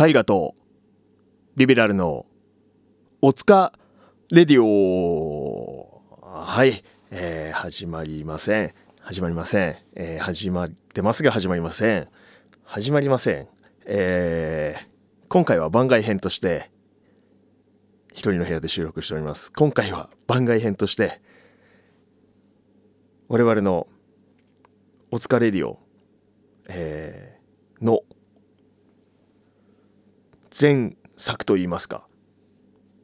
大河とリベラルのおつかレディオ。はい、えー始まりません。始まりません、えー始まってますが始まりません。始まりません。えー今回は番外編として一人の部屋で収録しております。今回は番外編として我々のおつかレディオ、えーの前作といいますか。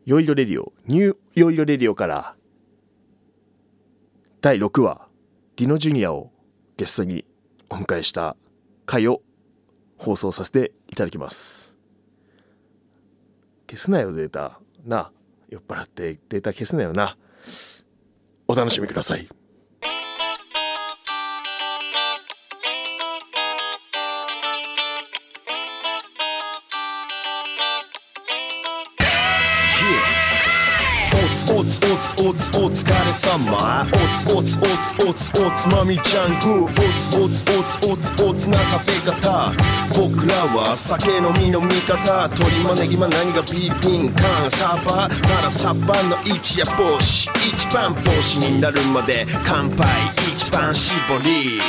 よいどレディオ。ニューよいどレディオから。第6話。ディノジュニアをゲストにお迎えした回を放送させていただきます。消すなよデータ。な。酔っ払ってデータ消すなよな。お楽しみください。おつおつお疲れ様おつおつおつおつおつまみちゃん。グーおつおつおつおつおつな食べ方僕らは酒飲みの味方。鶏まねぎま何がビーピンカンサーバ。ーならサバの一夜帽子一番帽子になるまで乾杯。一番搾り。よ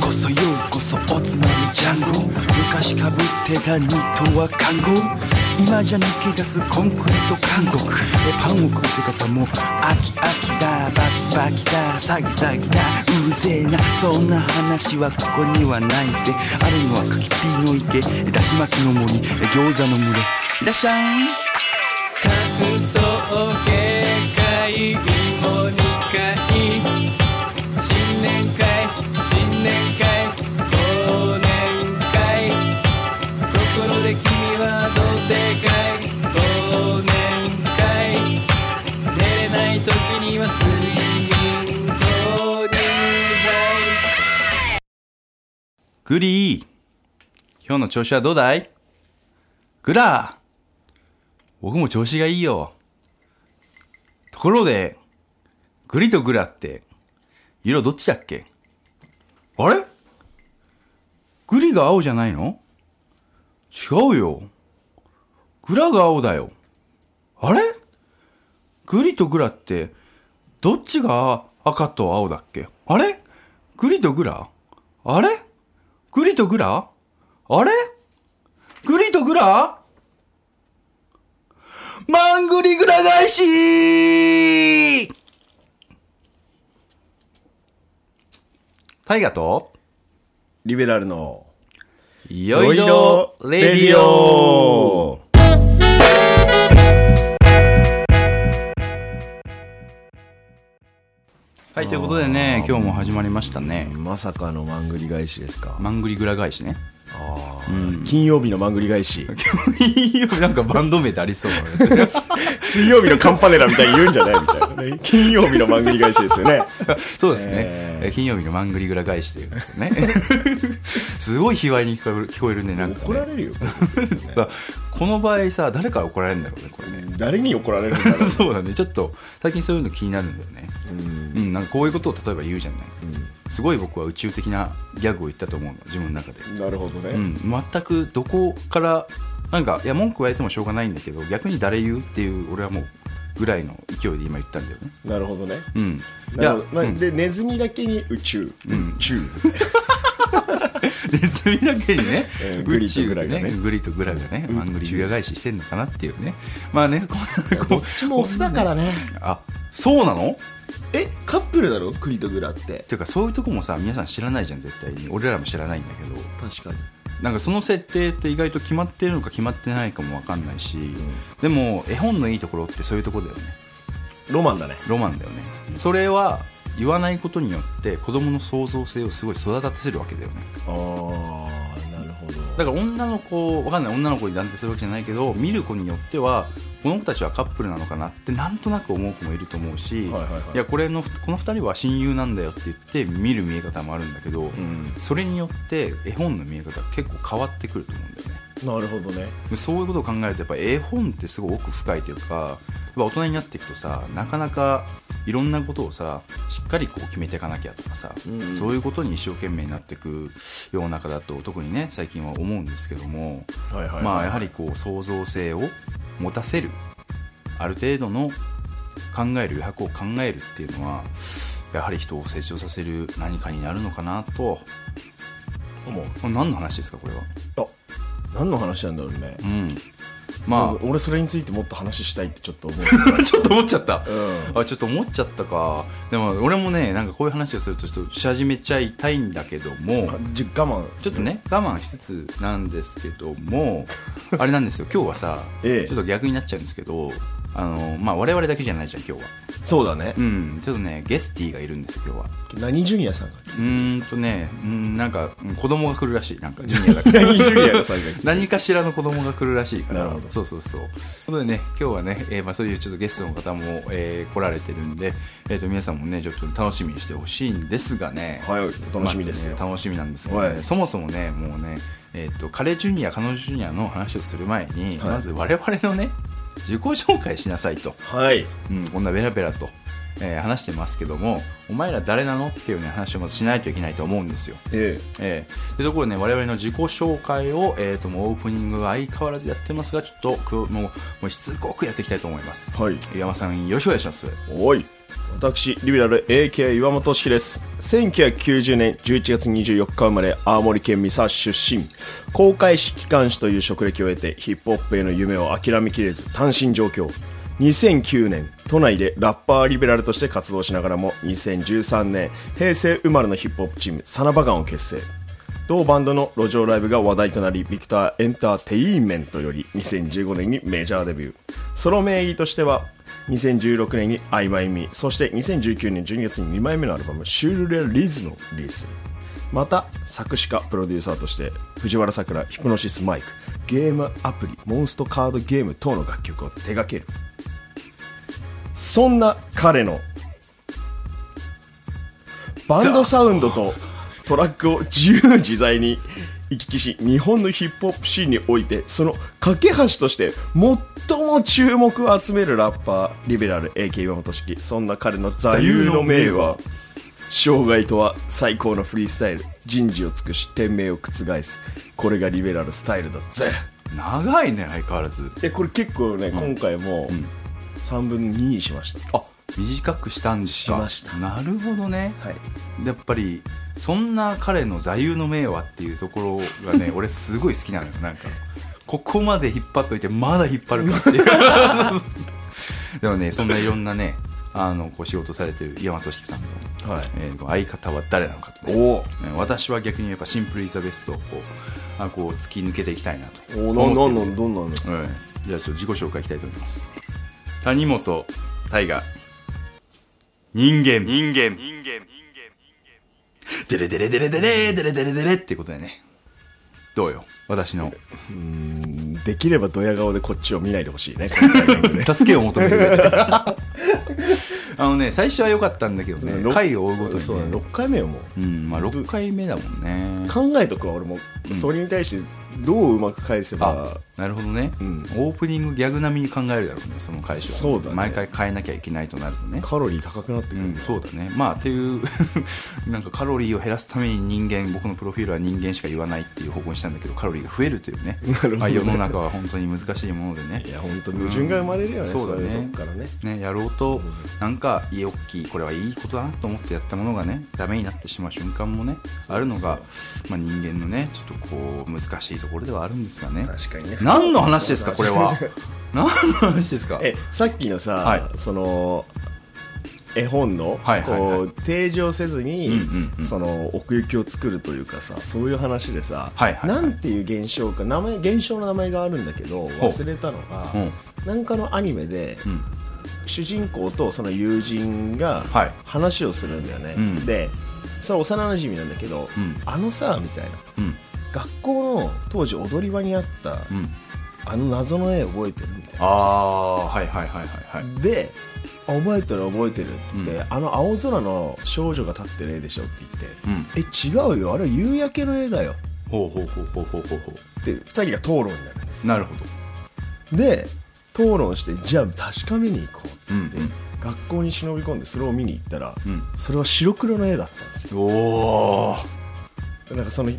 うこそようこそおつまみジャンゴ。昔かぶってたニットは看護。今じゃ抜け出すコンクリート監獄えパンを食うせかさも飽き飽きだバキバキだ詐欺詐欺だうるせえなそんな話はここにはないぜあるのは柿ピーの池だし巻きの森餃子の群れいらっしゃい感想警戒芋2回新年会グリー。今日の調子はどうだい?グラー。僕も調子がいいよ。ところでグリとグラって色どっちだっけ?あれ?グリが青じゃないの?違うよ。グラが青だよ。あれ?グリとグラってどっちが赤と青だっけ?あれ?グリとグラ。あれ?グリとグラ？あれ？グリとグラ？マングリグラ返し。タイガと？リベラルのいよいよレディオはいということでね今日も始まりましたね。まさかのマングリ返しですか？マングリグラ返しね。あー。金曜日のマングリ返し。いいよなんかバンド名でありそうな 水曜日のカンパネラみたいに言うんじゃないみたいなね。金曜日のマングリ返しですよね。そうですね、ええ金曜日のマングリグラ返しというね。すごい卑猥に聞こえる聞こえるねなんかね。怒られるよ。だこの場合さ誰から怒られるんだろうねこれね。誰に怒られるんだろう そうだね。ちょっと最近そういうの気になるんだよね。うん。うんなんかこういうことを例えば言うじゃない。すごい僕は宇宙的なギャグを言ったと思うの自分の中で。なるほどね、うん、全くどこからなんかいや文句言われてもしょうがないんだけど逆に誰言うっていう俺はもうぐらいの勢いで今言ったんだよね。なるほどね。うん。いなるほど。まあうん。でネズミだけに宇宙、宇宙 ネズミだけにねえーグリとグラがね。グリとグラがねマングリグラ返ししてんのかなっていうね。まあねこんどっちもオスだからね。あそうなの？えカップルだろ？クリとグラって。っていうかそういうとこもさ皆さん知らないじゃん絶対に。俺らも知らないんだけど。確かに。なんかその設定って意外と決まってるのか決まってないかも分かんないし、でも絵本のいいところってそういうところだよね。ロマンだね。ロマンだよね。それは言わないことによって子供の創造性をすごい育たせるわけだよね。ああなるほど。だから女の子わかんない。女の子に断定するわけじゃないけど見る子によってはこの子たちはカップルなのかなってなんとなく思う子もいると思うし、はいはいはい。やこれのこの2人は親友なんだよって言って見る見え方もあるんだけど、うん。それによって絵本の見え方が結構変わってくると思うんだよね。なるほどね。でそういうことを考えるとやっぱ絵本ってすごい奥深いというか大人になっていくとさなかなかいろんなことをさしっかりこう決めていかなきゃとかさ、うん。そういうことに一生懸命になっていく世の中だと特にね最近は思うんですけども、はいはいはい。まあやはりこう創造性を持たせるある程度の考える余白を考えるっていうのはやはり人を成長させる何かになるのかなと思う。これ何の話ですかこれは？あ何の話なんだろうね。うんま俺それについてもっと話したいってちょっと思う。あ ちょっと思っちゃった。うん。あちょっと思っちゃったか。でも俺もねなんかこういう話をするとちょっとし始めちゃいたいんだけども。じ我慢。ちょっとね我慢しつつなんですけども。あれなんですよ。今日はさ、ええ。ちょっと逆になっちゃうんですけどあのまあ我々だけじゃないじゃん今日は。そうだね。うんちょっとねゲスティがいるんですよ今日は。何ジュニアさんがうーんとねうんなんかうん子供が来るらしいなんか ジュニアだから。何ジュニアがさんが何かしらの子供が来るらしいから。なるほど。そうそうそう。ということでね。今日はね、えーまあ、そういうちょっとゲストの方も、えー来られてるんで、えー、と皆さんもねちょっと楽しみにしてほしいんですがね。はい楽しみですよ。まあね楽しみなんですけど、ね。はい。そもそもねもうねえっ、と彼ジュニア彼女ジュニアの話をする前に、はい。まず我々のね自己紹介しなさいと、はい。うん、こんなベラベラと、えー話してますけどもお前ら誰なの？っていうね話をまずしないといけないと思うんですよ。ええ。ー、というところでね我々の自己紹介を、えー、ともうオープニングは相変わらずやってますがちょっとくもうもうしつこくやっていきたいと思います。えはい。岩間さんよろしくお願いします。おい私リベラル AK 岩本式です。1990年11月24日生まれ青森県三沢市出身。公開式機関士という職歴を得てヒップホップへの夢を諦めきれず単身上京。2009年都内でラッパーリベラルとして活動しながらも2013年平成生まれのヒップホップチームサナバガンを結成。同バンドの路上ライブが話題となりビクターエンターテインメントより2015年にメジャーデビュー。ソロ名義としては2016年に「I by Me」そして2019年12月に2枚目のアルバム「シュールレリズム」をリリース。するまた作詞家プロデューサーとして藤原さくらヒプノシスマイクゲームアプリモンストカードゲーム等の楽曲を手掛ける。そんな彼のバンドサウンドとトラックを自由自在に行き来し日本のヒップホップシーンにおいてその架け橋として最も注目を集めるラッパーリベラル AK 岩本式そんな彼の座右の銘は生涯とは最高のフリースタイル人事を尽くし天命を覆す。これがリベラルスタイルだぜ。長いね相変わらず。えこれ結構ね、今回も3分の2にしました。あ短くしたんですか？しました。なるほどね、はい。やっぱりそんな彼の座右の銘はっていうところがね 俺すごい好きなのよ。なんかここまで引っ張っといてまだ引っ張るかっていう。でもねそんないろんなねあのこう仕事されてる岩本式さんの、はい。えー相方は誰なのかと、ねお私は逆にやっぱ simple is the best をこうあこう突き抜けていきたいなと。お思ってるなんなんなんどんなんですか、はい、じゃあちょっと自己紹介いきたいと思います。谷本大河人間。人間。人間デレデレデレデレデレデレデレってことでね。どうよ？私の。うんできればドヤ顔でこっちを見ないでほしいね。助けを求める。あのね最初は良かったんだけどね。ろ回を追うごとそうだねにね6回目よもう。うんまあ6回目だもんね。考えとくわ俺も、それに対してどううまく返せばあなるほどね、うん。オープニングギャグ並みに考えるだろうねその回収は、そうだね。毎回変えなきゃいけないとなるとね。カロリー高くなってくる、うん、そうだね。まあっていう なんかカロリーを減らすために人間僕のプロフィールは人間しか言わないっていう方向にしたんだけどカロリーが増えるというね。なるほどね。まあ、世の中は本当に難しいものでね。いや本当矛盾が生まれるよね、そうだねいうとこからね。ね。やろうとなんかいい大きいこれはいいことだなと思ってやったものがねダメになってしまう瞬間もね。あるのが、まあ、人間のねちょっとこう難しいところではあるんですがね。確かにね何の話ですか これは。何の話ですか？えさっきのさ、はい。その絵本の、はいはいはい。こう提示せずに、うんうんうん。その奥行きを作るというかさそういう話でさ、はいはいはい。なんていう現象か名前現象の名前があるんだけど忘れたのが、う。んなんかのアニメで、うん。主人公とその友人がはい。話をするんだよね、うん。でそれは幼馴染なんだけど、うん。あのさみたいな。うん学校の当時踊り場にあった、うん。あの謎の絵覚えてるみたいな。ああはいはいはいはいはい。であ覚えてる覚えてるって言って、うあの青空の少女が立ってる絵でしょって言ってうん。え違うよあれは夕焼けの絵だよ。ほうほうほうほうほうほうほって2人が討論になるんですうなるほど。で討論してじゃあ確かめに行こうってうん学校に忍び込んでそれを見に行ったら、うん。それは白黒の絵だったんですよ。おなんかその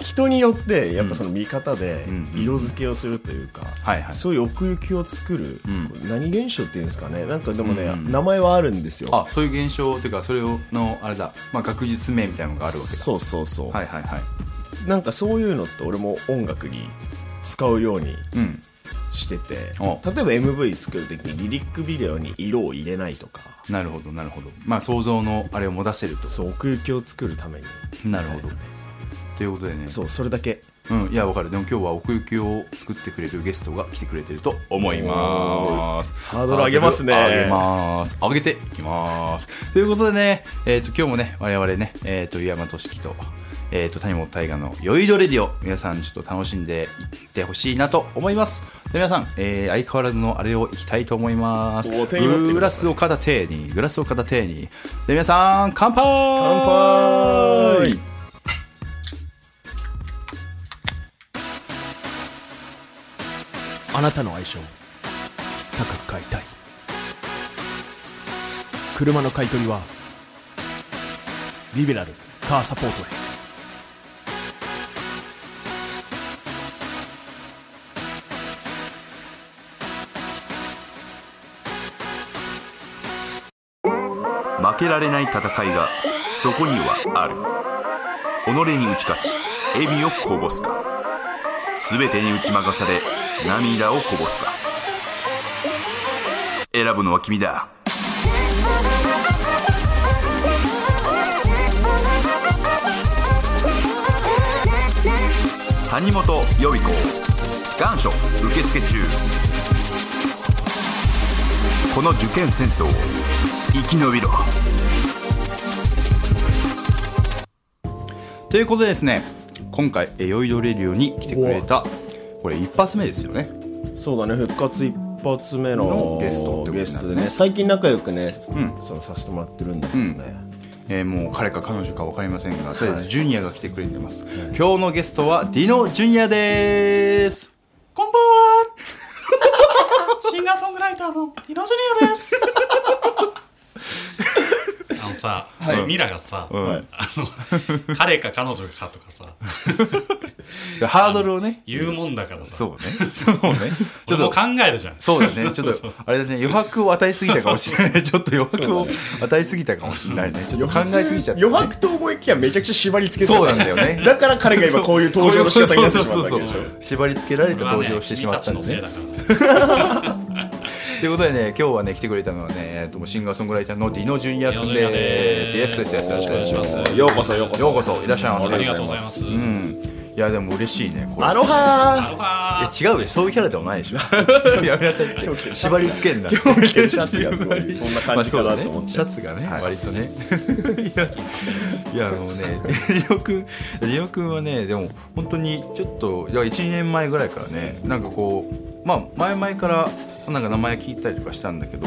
人によってやっぱその見方でうん色付けをするというか、そういう奥行きを作る、何現象っていうんですかね。なんかでもね、うん名前はあるんですよ。あそういう現象っていうかそれのあれだ、まあ、学術名みたいなのがあるわけだ。そうそうそう、はいはいはい。なんかそういうのって俺も音楽に使うようにうんしてて例えおば MV 作る時にリリックビデオに色を入れないとか。なるほどなるほど。まあ想像のあれを持たせると。そう奥行きを作るために。なるほど。ということでね。そうそれだけ。うんいやわかる。でも今日は奥行きを作ってくれるゲストが来てくれてると思います。ハードル上げますね。上げます。上げていきます。ということでねえっ、と今日もね我々ねえっ、と岩間俊樹とえー、と谷本大河の「酔いどレディオ」皆さんちょっと楽しんでいってほしいなと思います。で皆さん、えー相変わらずのあれをいきたいと思います。グラスを片手にグラスを片手に。で皆さん乾杯！乾杯！あなたの愛車を高く買いたい。車の買い取りはリベラルカーサポートへ負けられない戦いがそこにはある。己に打ち勝ち笑みをこぼすか。全てに打ち負かされ涙をこぼすか。選ぶのは君だ。谷本予備校。願書受付中。この受験戦争を生き延びろ。ということでですね今回え酔いどれるように来てくれたこれ一発目ですよね。そうだね復活一発目ののゲストってことになるね。ゲストでね最近仲良くね、ん。そのさせてもらってるんだけどね、えーもう彼か彼女か分かりませんがとりあえずジュニアが来てくれてます、今日のゲストはディノ・ジュニアです。こんばんは。シンガーソングライターのディノジュニアですあのさ、ミラがさ、ん。あの彼か彼女かとかさ。ハードルをね。言うもんだからさ。そうね。そうね。ちょっと考えるじゃん。そうだね。ちょっとあれだね。余白を与えすぎたかもしれない。ちょっと余白を与えすぎたかもしれないね。ちょっと考えすぎちゃった、ね、余白と思いきやめちゃくちゃ縛り付けそうなんだよね。だから彼が今こういう登場の仕方になってしまったわけでしょ。そうそう縛り付けられて登場してしまったんでねということでね、今日はね、来てくれたのはね、えっとシンガーソングライターのディノ・ジュニア君で。ですすイエスです、イエスです、よろしくお願いしますようこそようこそようこそ、いらっしゃいませ。ありがとうございますうん。いや、でも嬉しいね、これ。アロアハロハえ違うよ、そういうキャラでもないでしょ。やめなさいって。縛り付けんな。今日着てるシャツがすごい そんな感じかなと思ってまあねシャツがね、割とね。いや、いやあのね、ディオ君、ディオ君はね、でも本当にちょっと、いや1、2年前ぐらいからね、なんかこう、まあ、前々から、なんか名前聞いたりとかしたんだけど、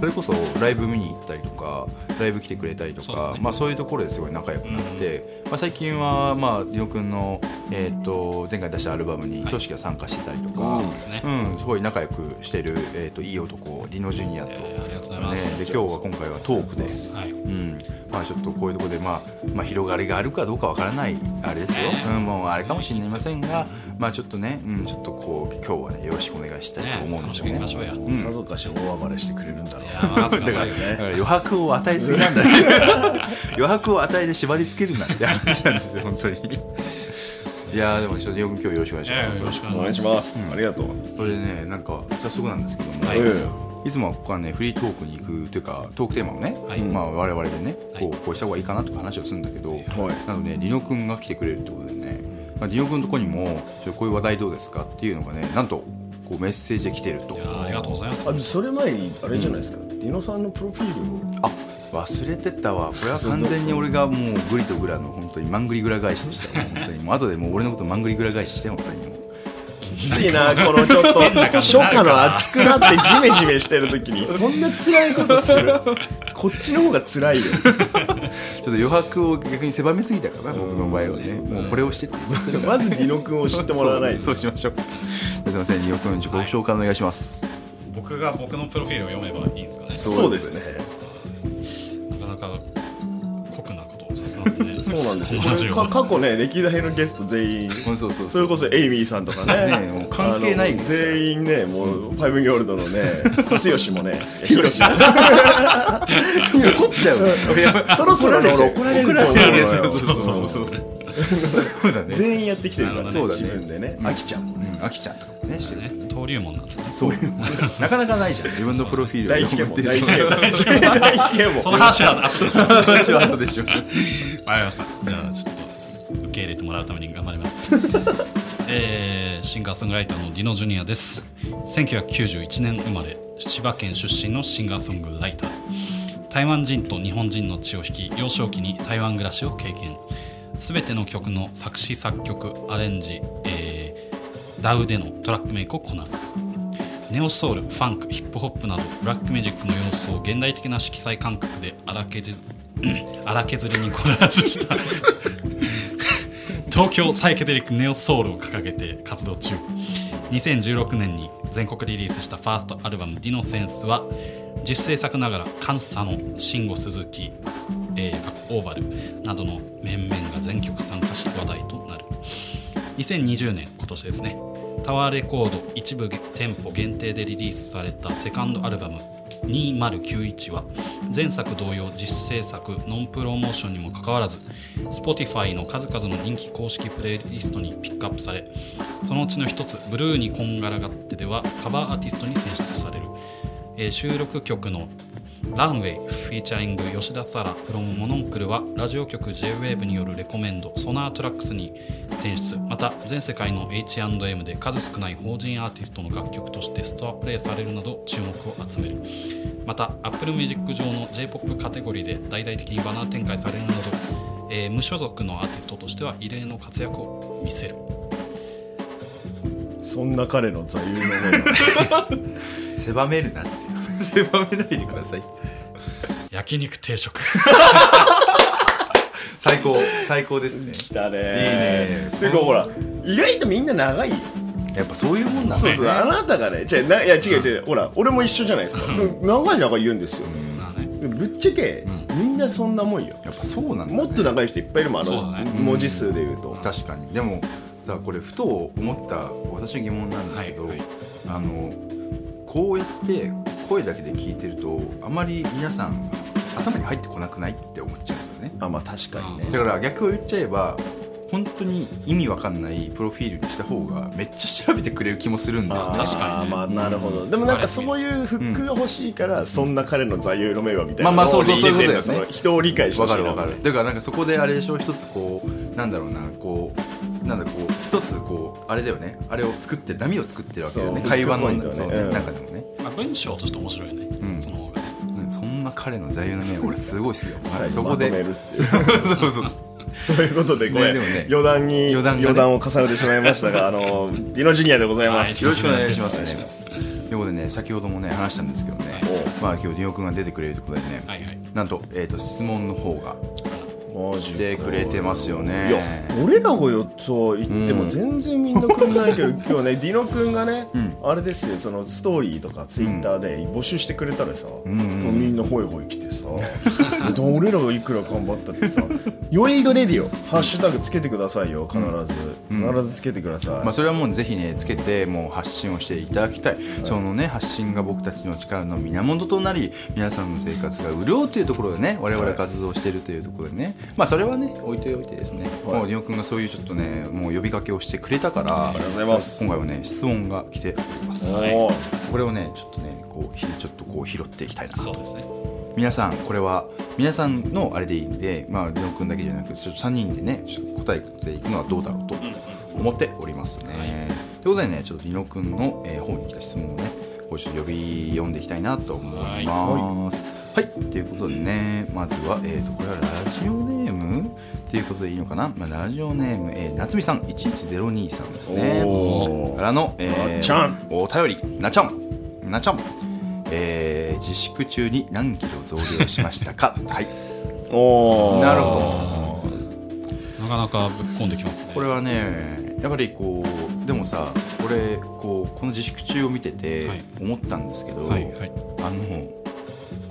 それこそライブ見に行ったりとかライブ来てくれたりとかそうまあ、そういうところですごい仲良くなって、まあ、最近は、まあ、ディオ君の、えー、と前回出したアルバムにはい。トシが参加してたりとか、そうん、すごい仲良くしてる、えー、といい男ディノ・ジュニアと、ね、で今日は今回はトークで、はい。うん。まあ、ちょっとこういうところで、まあまあ、広がりがあるかどうかわからないあれですよ、ね。うん、もうあれかもしれませんが、まあ、ちょっとね、うん、ちょっとこう今日はねよろしくお願いしたいと思うんですよねしょうや。うん。さぞかし大暴れしてくれるんだろう。だから余白を与えすぎなんだ。ね 余白を与えて縛り付けるなって話なんですよ本当に。いやーでもちょっとよく今日よろしくお願いします、えーよろしくおお願いしまします、ありがとう、それでねなんか早速なんですけども、はい。うんいつもはここはねフリートークに行くというかトークテーマをね、はい。まあ、我々でねこうはい。こうした方がいいかなとか話をするんだけど、はい。なのでリノ君が来てくれるってことでね、まあ、リノ君のとこにもこういう話題どうですかっていうのがねなんとこうメッセージで来てると。すいやありがとうございます。あそれ前にあれじゃないですか、ディノさんのプロフィール。をあ忘れてたわ。これは完全に俺がもうグリとグラの本当にマングリグラ返しでした。よ本当に。もう後でもう俺のことマングリグラ返しして本当に。もうきついなこのちょっと。初夏の暑くなってジメジメしてる時に。そんな辛いことする。こっちの方が辛いよ。ちょっと余白を逆に狭めすぎたからな僕の場合はね。もうこれをしてってまずディノ君を知ってもらわないと。そう。そうしましょうすみませんリオ君自己紹介お願いします。僕が僕のプロフィールを読めばいいんですかね。そうですね。なかなかそうなんですよ。過去ね歴代のゲスト全員。そうそうそれこそエイミーさんとかね。ね関係ない全員ねもうファイブギョールドのね 剛もねヒロシも取っちゃう。そろそろね怒られると思うそうそうそうそうだね。全員やってきてるからねそうだね。自分でね。あきちゃんうん。あきちゃんとかもね。してるね。登竜門なんですね。そう。なかなかないじゃん。自分のプロフィール第一検問第一問第一検問その話は後でします話は後でしょわかりました。じゃあちょっと受け入れてもらうために頑張ります。えーシンガーソングライターのディノ・ジュニアです。1991年生まれ、千葉県出身のシンガーソングライター。台湾人と日本人の血を引き、幼少期に台湾暮らしを経験。すべての曲の作詞作曲、アレンジ、えーダウでのトラックメイクをこなす。ネオソウル、ファンク、ヒップホップなどブラックミュージックの要素を現代的な色彩感覚で荒削り荒削りにコラージュした東京サイケデリックネオソウルを掲げて活動中2016年に全国リリースしたファーストアルバム「ディノセンスは実制作ながら関西の慎吾鈴木、えーオーバルなどの面々が全曲参加し話題となる。2020年今年ですね。タワーレコード一部店舗限定でリリースされたセカンドアルバム2091は前作同様実制作ノンプロモーションにもかかわらず Spotify の数々の人気公式プレイリストにピックアップされそのうちの一つ「ブルーにこんがらがって」ではカバーアーティストに選出される、えー収録曲のランウェイフィーチャリング吉田沙羅 from モノンクルはラジオ局 JWAVE によるレコメンドソナートラックスに選出。また全世界の H&M で数少ない法人アーティストの楽曲としてストアプレイされるなど注目を集める。また Apple Music 上の J-POP カテゴリーで大々的にバナー展開されるなど、えー無所属のアーティストとしては異例の活躍を見せる。そんな彼の座右の銘が。狭めるなって狭めないでください。焼肉定食。最高最高ですね。来たね。いいね。てかほら意外とみんな長い。よやっぱそういうもんなんだね。そうそうあなたがねじゃないや違う違う。ほら俺も一緒じゃないですか。でも長い長い言うんですよ。まあねでもぶっちゃけみんなそんなもんよ。やっぱそうなんだ、ね、もっと長い人いっぱいいるもんあのそうだね。文字数で言うと。確かに。でもさこれふと思った私疑問なんですけど、はいはい。あのこうやって声だけで聞いてるとあまり皆さん頭に入ってこなくないって思っちゃうんだよね。あまあ確かにね。だから逆を言っちゃえば本当に意味わかんないプロフィールにした方がめっちゃ調べてくれる気もするんだよ。ね確かにね。まあなるほど。でもなんかそういうフックが欲しいからそんな彼の座右の銘はみたいな。まあまあそうそうのを入れてんだそういうことだよね。人を理解してわほしいなかるわかる。だからなんかそこであれでしょ一つこうなんだろうなこうなんだこう一つこうあれだよね。あれを作って波を作ってるわけだよね。会話のねね。うん。中でもね、まあ、文章として面白いよね、うん。その方がね。うん、そんな彼の座右の銘俺すごい好きよ。最後そこで。まとめるっていう。そうそう ということでこれ、ねね。余談に余談がね。を重ねてしまいましたが あのディノジュニアでございます、よろしくお願いします。とい。うことでね先ほどもね話したんですけどね。おまあ今日ディオ君が出てくれるということでね、はいはい。なんと,、えー、と質問の方がてくれてますよね。いや俺らがよそう言ってもうん。全然みんなくんないけど、今日ねディノ君がね、うん。あれですよそのストーリーとかツイッターで募集してくれたらさ、んうんもうみんなホイホイ来てさ で俺らがいくら頑張ったってさ「ヨイドレディオ」ハッシュタグつけてくださいよ必ず、うん。必ずつけてください、まあ、それはもうぜひねつけてもう発信をしていただきたい、そのね発信が僕たちの力の源となり皆さんの生活が潤うというところでね我々活動しているというところでね、まあそれはね置いておいてですね、はい。もうリオ君がそういうちょっとねもう呼びかけをしてくれたからありがとうございます。今回はね質問が来ております、おーこれをねちょっとねこうひちょっとこう拾っていきたいなそうですね。皆さんこれは皆さんのあれでいいんでまあリオ君だけじゃなくちょっと3人でねちょっと答えていくのはどうだろうと思っておりますね、ということでねちょっとリノ君の、えー方に来た質問をねこうちょっと呼び読んでいきたいなと思います。はい、ということでねまずは、えー、とこれはラジオネームっていうことでいいのかな、まあ、ラジオネーム、えー、夏美さん1102さんですね。からの、えーちゃん。お便り。なちゃん。なちゃん。えー自粛中に何キロ増量しましたか？はい。おー。なるほなかなかぶっこんできますね。これはねやはりこうでもさ俺こうこの自粛中を見ててはい。思ったんですけど、はいはい。あの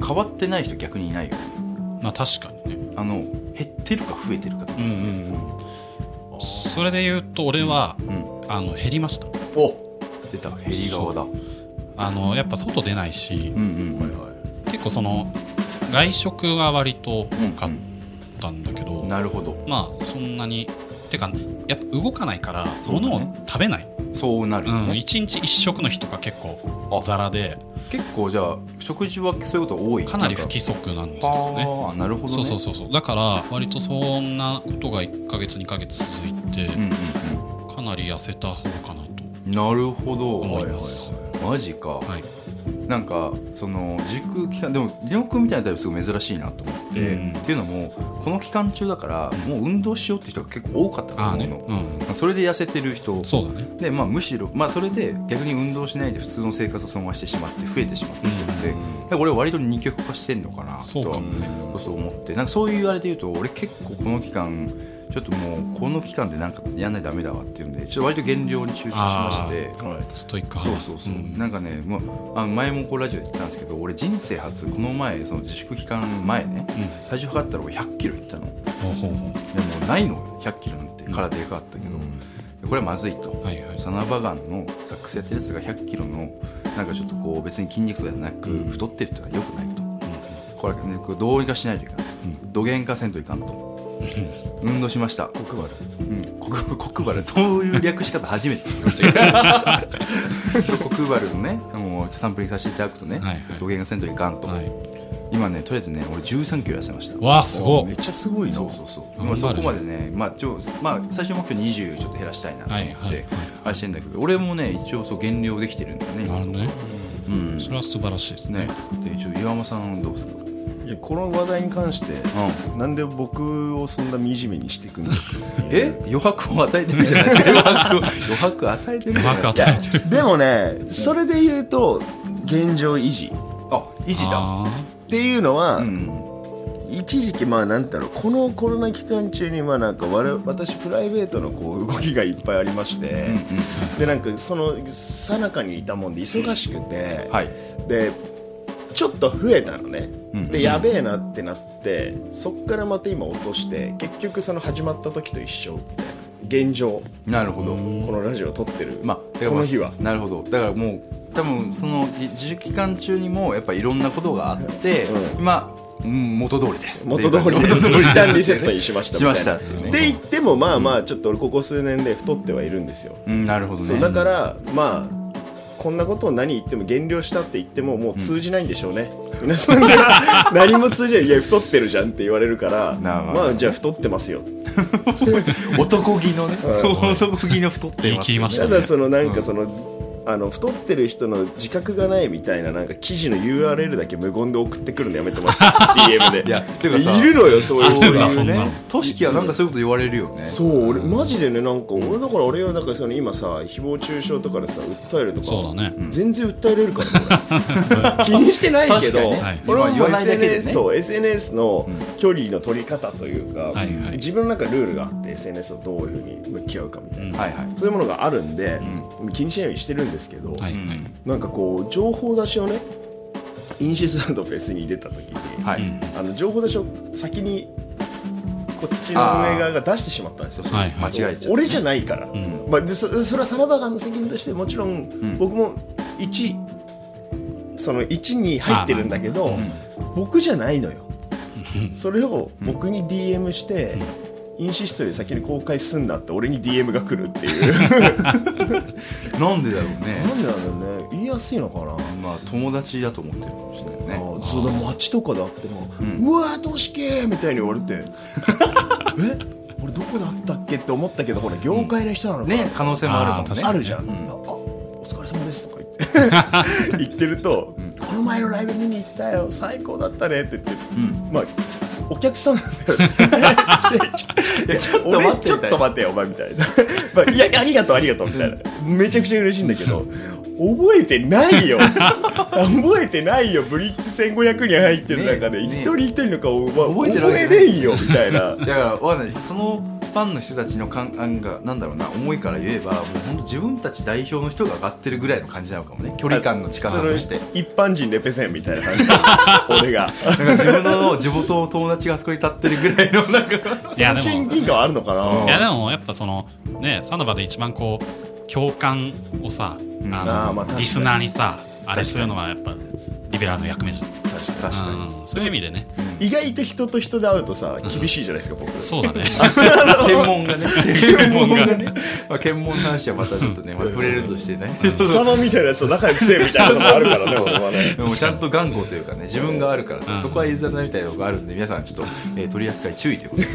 変わってない人逆にいないよね。まあ確かにねあの減ってるか増えてるか。だうんうんうん。それで言うと俺は、うん。あの減りました。お出た。減り側だ。うあのやっぱ外出ないしんうんうん。結構その外食が割と多かったんだけど、なるほど。まあそんなにてかやっぱ動かないから物を食べない。そうなるようん、ね、一日一食の日とか結構あ。ザラで。結構じゃあ食事はそういうこと多い？かなり不規則なんですよね。ああなるほどね。そうそうそうだから割とそんなことが1ヶ月2ヶ月続いて、かなり痩せた方かなと。うんなるほど。思います。マジか、はいなんかその軸期間でもリオ君みたいなタイプすごい珍しいなと思って、うん。っていうのもこの期間中だからもう運動しようって人が結構多かったと思う。の、うんそれで痩せてる人。そうだね。で、まあ、むしろ、まあ、それで逆に運動しないで普通の生活を損害してしまって増えてしまった人って、だから俺は割と二極化してんのかなとそうね。そうそう思ってなんかそういうあれで言うと俺結構この期間ちょっともうこの期間でなんかやんないとダメだわっていうんでちょっと割と減量に集中しまして。ストイックそう派そうそう、ん。なんかねもうあの前もこうラジオで言ったんですけど俺人生初この前その自粛期間前ね、体重測ったら俺100キロいったの。ほうほうほう。でもないのよ100キロなんて。体でかかったけど、でこれはまずいと、はいはい。サナバガンのサックスやってるやつが100キロのなんかちょっとこう別に筋肉とかじゃなく、太ってるってのはよくないと、これねこれどうにかしないといかん、土幻化せんといかんと、運動しました黒原うん、黒黒原そういう略し方初めて聞きましたけどそう黒原のねもうサンプリングさせていただくとね、はいはい土幻化せん。といかん。と、はい今ねとりあえずね俺13キロ痩せましたわあすごいめっちゃすごいなそうそうそう、頑張るまあ、そこまでね、まあちょまあ、最終目標20ちょっと減らしたいなと思って、はいはいはいあれしてん。だけど俺もね一応そう減量できてるん。だよねなるほどねうん。それは素晴らしいですねねで一応岩間さん。どうですかやこの話題に関してうん。なんで僕をそんな惨めにしていくんですかえ？余白を与えてるじゃないですか。余白を余白与えてるじゃないですか。余白与えてる。でもねそれで言うと現状維持。あ維持だ。あっていうのは、うん。一時期まあなんだろうこのコロナ期間中にまあなんか我々私プライベートのこう動きがいっぱいありまして、でなんかその最中にいたもんで忙しくて、はい。でちょっと増えたのね、うん。でやべえなってなってそっからまた今落として結局その始まった時と一緒みたいな現状。なるほど。このラジオを撮ってる、まあこの日は。なるほど。だからもう多分その自粛期間中にもやっぱいろんなことがあって、うん。今、うん、元通りです。元通りです。一旦リセットにしましたしましみたって言ってもまあまあちょっと俺ここ数年で太ってはいるんですよ、うんなるほどね。だからまあこんなことを何言っても減量したって言ってももう通じないんでしょうね、皆さんが 何も通じない。いや太ってるじゃんって言われるからまあじゃあ太ってますよ。男気のね、そう男気の太ってます言い切りましたね。ただそのなんかその、あの太ってる人の自覚がないみたいななんか記事の URL だけ無言で送ってくるのやめてもらって DM で いやてかさいるのよそういう人がだそんなのねとしきはなんかそういうこと言われるよね。そう俺マジでねなんか俺だから俺はなんかその今さ誹謗中傷とかでさ訴えるとかそうだね。全然訴えれるから。気にしてないけど、ねはい俺は言わないだけでね。SNS, そう SNS の距離の取り方というか、はいはい。自分の中ルールがあって SNS をどういうふうに向き合うかみたいな、はいはい。そういうものがあるんで、気にしないようにしてるんですけど、はい。はいなんかこう情報出しをねインシスランドフェスに出た時に、はい、あの情報出しを先にこっちの運営側が出してしまったんですよ。はい間違えちゃ俺じゃないから、まあ、でそそれはサラバガンの責任としてもちろん僕も1その1に入ってるんだけど、僕じゃないのよ。それを僕に DM して、インシストより先に公開すんだって俺に DM が来るっていう。なんでだろうなねんでなんだろうね。言いやすいのかな。まあ友達だと思ってるかもしれないよね。あそうだ街とかであっても「うわーどうしけ!」みたいに言われて「え？俺どこだったっけ?」って思ったけどほら業界の人なのか。なね可能性もあるかもね。あるじゃん、あお疲れ様ですとか言って。言ってると、この前のライブ見に行ったよ。最高だったねって言って、まあお客さんなんだよいや ちょっと待ってちょっと待ってよお前みたいな、まあ、いやありがとうありがとうみたいな。めちゃくちゃ嬉しいんだけど覚えてないよ。覚えてないよブリッツ1500人入ってる中でねね一人一人の顔、まあ覚えてるわけ覚えれんよみたいな。だからわかんない。その般の人たちの感がなんだろうな思いから言えばもう本当自分たち代表の人が上がってるぐらいの感じなのかもね。距離感の近さとして。一般人レペゼンみたいな感じ。俺が。なんか自分の地元の友達があそこに立ってるぐらいのなんか親近感はあるのかな。いやでもやっぱそのねサンドバで一番こう共感をさ、んあのあリスナーにさあれするのがやっぱリベラルの役目じゃん確かに。うんそういう意味でね。意外と人と人で会うとさ厳しいじゃないですか僕。そうだ ね。検問がね。検問がね、まあ、検問の話はまたちょっとね、また触れるとしてね。貴様みたいなやつと仲良くせえみたいなのもあるからね俺はね。でもちゃんと頑固というかね自分があるからさ、そこは譲らないみたいなのがあるんで皆さんちょっと、えー取り扱い注意ということで。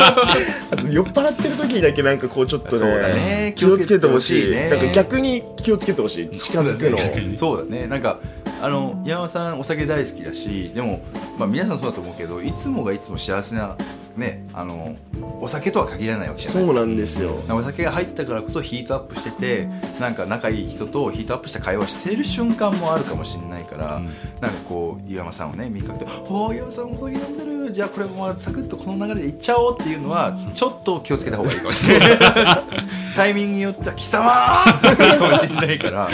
あ と酔っ払ってる時にだけなんかこうちょっとそうだね。ね気をつけてほしい。気をつけてほしいね。なんか逆に気をつけてほしい。近づくのそうだね。なんかあの山田さんお酒大好きだしでも、まあ、皆さんそうだと思うけどいつもがいつも幸せなねあのお酒とは限らないわけじゃないですか。そうなんですよ。お酒が入ったからこそヒートアップしててなんか仲いい人とヒートアップした会話してる瞬間もあるかもしれないから、なんかこう岩間さんをね見かけて「おー岩間さんお酒飲んでるじゃあこれもサクッとこの流れでいっちゃおう」っていうのはちょっと気をつけた方がいいかもしれない。タイミングによっては「貴様!」かもしれないから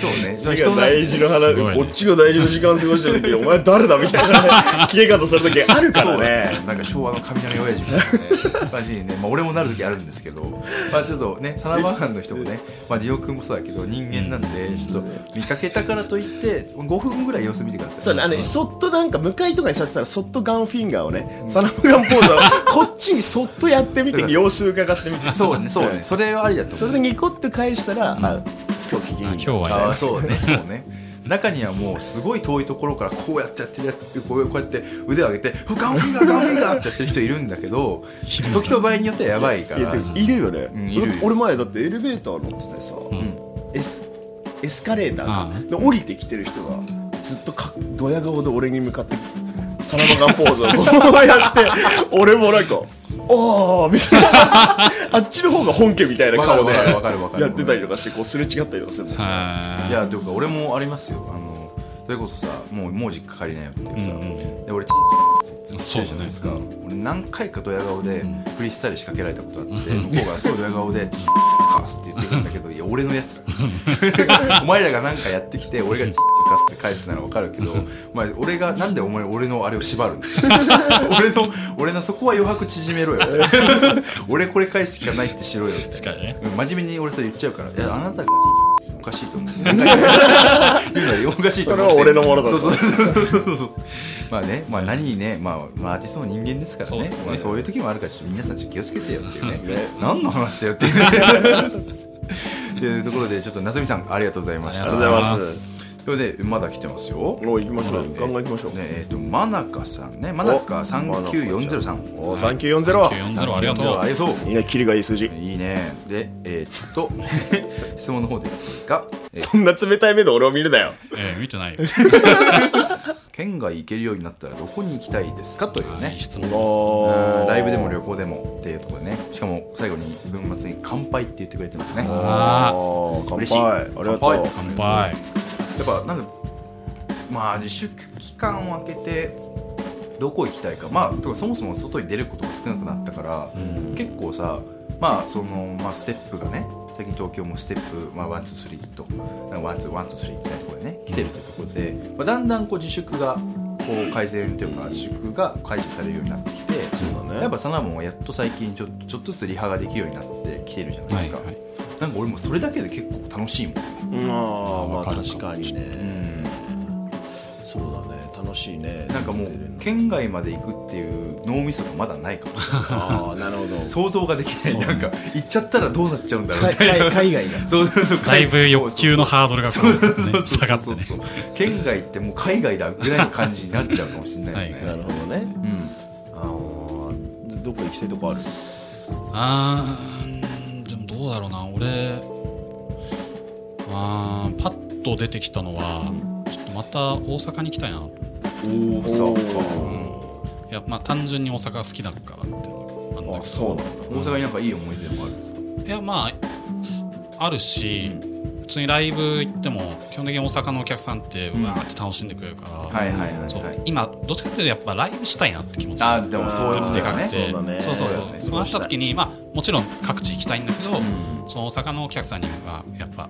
そうね。こっちが大事の話こっちが大事の時間過ごしてる時にお前誰だみたいなね切れ方する時あるからそうね。ねなんか昭和の雷親父みたいなね。感じにね、まあ、俺もなる時あるんですけど、まあ、ちょっとねサナバガンの人もね、まあ、ディオ君もそうだけど人間なんでちょっと見かけたからといって5分ぐらい様子見てください。そうね。あのそっとなんか向かいとかにされてたらそっとガンフィンガーをねサナムガンポーズをこっちにそっとやってみて様子伺ってみて。そうねそうね。それはありだと思う。それでニコッと返したら、あ今日機嫌いいあ今日はああそうねそうね。中にはもうすごい遠いところからこうやってやってるやってこうこうやって腕を上げてガンフィンガーガンフィンガーってやってる人いるんだけど時と場合によってはやばいから。いるよね、うんいる。俺俺前だってエレベーター乗っててさ、エスエスカレーターで降りてきてる人がずっとかドヤ顔で俺に向かってサナバガンポーズをこうやって俺もなんか「ああ」みたいな。あっちの方が本家みたいな顔でやってたりとかしてこうすれ違ったりとかするいやというか俺もありますよ。あのそれこそさもうもう実家借りなよっていうさ、うんうんで俺ずってるじゃないですか、そうだ俺何回かドヤ顔でフリースタイル仕掛けられたことあって、うん。向こうがすごいドヤ顔で「カス」って言ってくるんだけどいや俺のやつだ。お前らが何かやってきて俺が「カス」って返すなら分かるけど お前俺がなんでお前俺のあれを縛るの 俺の俺のそこは余白縮めろよ。俺これ返すしかないってしろよ。確かにね。うん真面目に俺それ言っちゃうから「いやあなたがおかしいと思う」言うのはおかしいと思う。それは俺のものだとそうそうそうそうそうまあね、まあ何にね、まあ、まあアーティストの人間ですからね。そうね。まあ、そういう時もあるからちょっと皆さんちょっと気をつけてよっていうね。ね何の話だよっていう。というところでちょっと夏美さんありがとうございました。ありがとうございますそれでまだ来てますよ。もう行きましょう。ねガンガン行きましょう。ねえっ、と真中さんね。真中3940さん。お3940 3940ありがとう。ありがとう。いいねキリがいい数字いいね。でえーっと 質問の方ですが、えーそんな冷たい目で俺を見るなよ。えー見てないよ。県外行けるようになったらどこに行きたいですか？というね。いい質問ですうん。ライブでも旅行でもっていうところでね。しかも最後に文末に乾杯って言ってくれてますね。やあー乾嬉しい。杯ありがとう。乾杯。ー乾杯っぱなんかまあ自粛期間を空けてどこ行きたいか。まあとかそもそも外に出ることが少なくなったから、結構さまあそのまあステップがね最近東京もステップ、まあ、 one two three と one two one two three みたいなところでね来てるってところで、まあ、だんだんこう自粛がこう改善というか自粛が解除されるようになってきてそうだね。やっぱサナモンはやっと最近ちょちょっとずつリハができるようになってきてるじゃないですか、はいはいなんか俺もそれだけで結構楽しいもん。うん。あーまあ確かにね、うんそうだね。楽しいね。なんかもう県外まで行くっていう脳みそがまだないかもしれない。ああなるほど。想像ができない。なんか行っちゃったらどうなっちゃうんだろう。み海たいな海海外が。そうそうそう。だいぶ欲求のハードルがこそううそうそう。下がってね。そうそう県外ってもう海外だぐらいの感じになっちゃうかもしれないよね、はいなるほどね。うん。あーどこ行きたいとこある？あーでもどうだろうな。俺あーパッと出てきたのはちょっとまた大阪に行きたいな。と大そう阪いやまあ単純に大阪が好きだからっていうのがあそうなんだ。大阪になんかいい思い出もあるんですか？いやまああるし、普通にライブ行っても基本的に大阪のお客さんってうわーって楽しんでくれるから、はいはいはいそう。はい今どっちかっていうとやっぱライブしたいなって気持ち。があでもそういうことでかくて。そうそうそうそう。そうだね。そうなった時にまあもちろん各地行きたいんだけど、ん。その大阪のお客さんにはやっぱ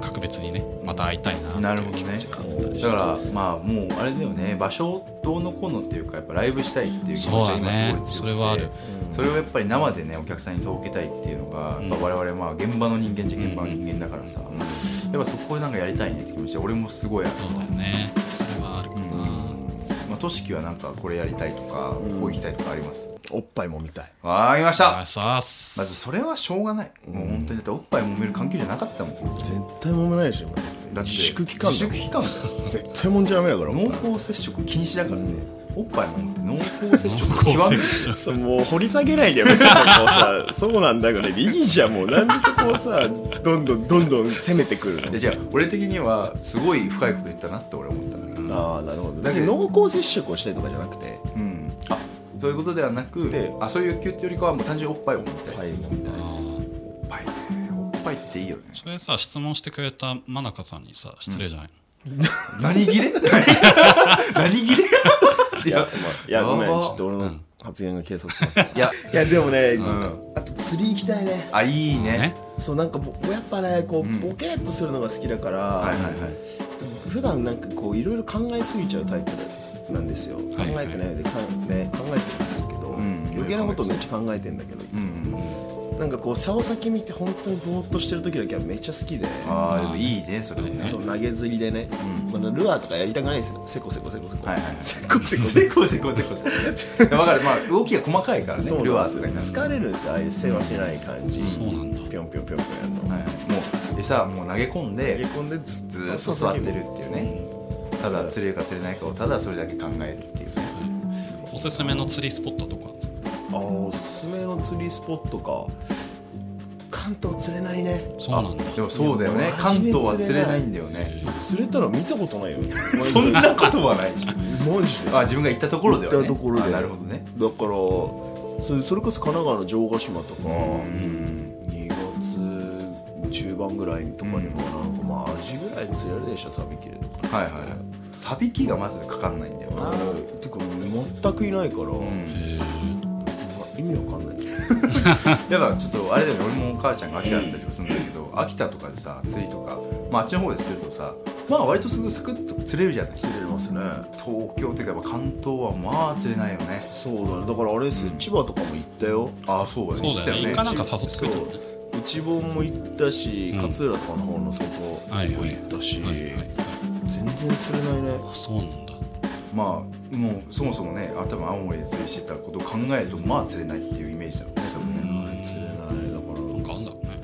格別にねまた会いたいなっていう気持ちがあったりして。だからまあもうあれだよね。場所どうのこうのっていうかやっぱライブしたいっていう気持ちが今すごい強くて。そね。それはある。それをやっぱり生でねお客さんに届けたいっていうのが、やっぱ我々まあ現場の人間じゃ現場の人間だからさ、やっぱそこでなんかやりたいねって気持ちで俺もすごいあるそうだよね。それはあるかな、まあ、としきはなんかこれやりたいとか、ここ行きたいとかあります？おっぱいも見たい。わかりました。まずそれはしょうがない、もう本当にだっておっぱい揉める環境じゃなかったもん。絶対揉めないでしょ。だって自粛期間だ自粛期間絶対揉んじゃダメだから濃厚接触禁止だからね、おっぱい揉むって濃厚接触極めるそう。もう掘り下げないでよ別にこうさ。そうなんだからいいじゃんもう。なんでそこをさどんどんどんどん攻めてくるの。でじゃあ俺的にはすごい深いこと言ったなって俺思ったからああなるほどだけど濃厚接触をしたいとかじゃなくて。うん。あそういうことではなくであそういう欲求っていうよりかはもう単純におっぱいを揉みたい、はみたいあーおっぱいね。おっぱいっていいよね。それさ質問してくれた真中さんにさ失礼じゃない、何切れ？何切れ？いやいやごめん。ちょっと俺の発言が警察だった。いやいやでもね、ん。あと釣り行きたいね。あいいね。ね。そうなんかぼやっぱねこう、ん。ボケっとするのが好きだから、はいはいはい普段なんかこういろいろ考えすぎちゃうタイプなんですよ、考えてないでか、ね、考えてるんですけど、ん余計なことめっちゃ考えてんだけど、うんなんかこう竿先見て本当にぼーっとしてる時だけはめっちゃ好きで。ああでもいいねそれもね。そう投げ釣りでね、うん。まあ、ルアーとかやりたくないですよ。せこせこせこせこ、せこせこ。せせこせこせこせ分かる。まあ動きが細かいからねルアーとかになる疲れるんですよああいう世話しない感じ、そうなんだ。ぴょんぴょんぴょんぴょんやるの、はいはい。もう餌もう投げ込ん投げで込んでずっと座ってるっていうね。ただ釣れるか釣れないかをただそれだけ考えるっていうね。おすすめの釣りスポットとかあるんですか？あーおすすめの釣りスポットか。関東釣れないね。そうなんだ。でもそうだよね。関東は釣れないんだよね。釣れたの見たことないよ。そんなことはないじゃん。マジで。あ自分が行ったところではね。行ったところで。あなるほどね。だからそれそれこそ神奈川の城ヶ島とか、うん。2月中盤ぐらいとかにもなんかまあアジぐらい釣れるでしょサビキレとかはいはいはい。サビキがまずかかんないんだよ。なあー。てか全くいないから、うん。へまあ意味わかんない やっぱちょっとあれだよね俺も母ちゃんが秋田だったりとかするんだけど秋田とかでさ釣りとか、まあ、あっちの方で釣るとさまあ割とすぐサクッと釣れるじゃない？釣れますね。東京っていうかやっぱ関東はまあ釣れないよね。そうだね。だからあれですよ、千葉とかも行ったよ。ああそうだね。そうだよね。なんか誘ってくれたよね。そう内房も行ったし、うん。勝浦とかの方の外も行ったし、全然釣れないね。あそうなんだ。まあもうそもそもねあ多分青森で釣りしてたことを考えるとまあ釣れないっていうイメージだよね多分ね。釣れないだから。なんかあんだろうね。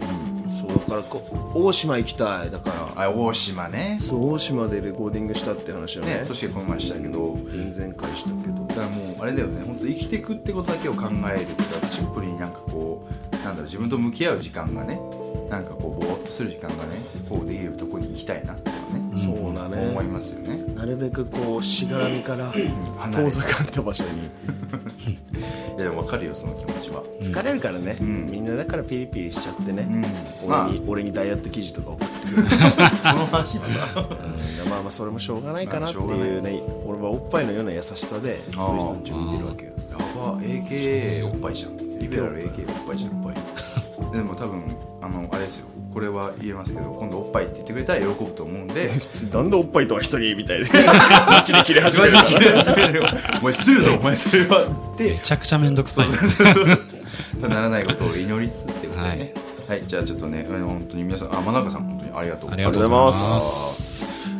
そうだからこう大島行きたいだから。あ大島ね。そう大島でレコーディングしたって話はね。ね年がこの前したけど。前々回したけど。だからもうあれだよね。本当生きていくってことだけを考えるとかシンプルになんかこうなんだろう自分と向き合う時間がねなんかこうぼーっとする時間がねこうできるとこに行きたいなってねそうだね。思いますよね。なるべくこうしがらみから遠ざかった場所に。いやでも分かるよその気持ちは。疲れるからね、ん。みんなだからピリピリしちゃってね、うん。俺まあ。に俺にダイエット記事とか送って。くる、その話またうん。まあまあそれもしょうがないかなっていうね俺はおっぱいのような優しさでそういう人たちを見てるわけよ。やば AKA おっぱいじゃん。リベラル AKA おっぱいじゃん。おっぱい。でも多分あのあれですよ。これは言えますけど今度おっぱいって言ってくれたら喜ぶと思うんで。普通なんでおっぱいとは一人みたいでマジで切れ始める。よお前失礼だろお前それはって。めちゃくちゃめんどくさい。ならないことを祈りつつってことでね。はい、じゃあちょっとねあの本当に皆さんあ真中さん本当にありがとうあございます。りがとうございます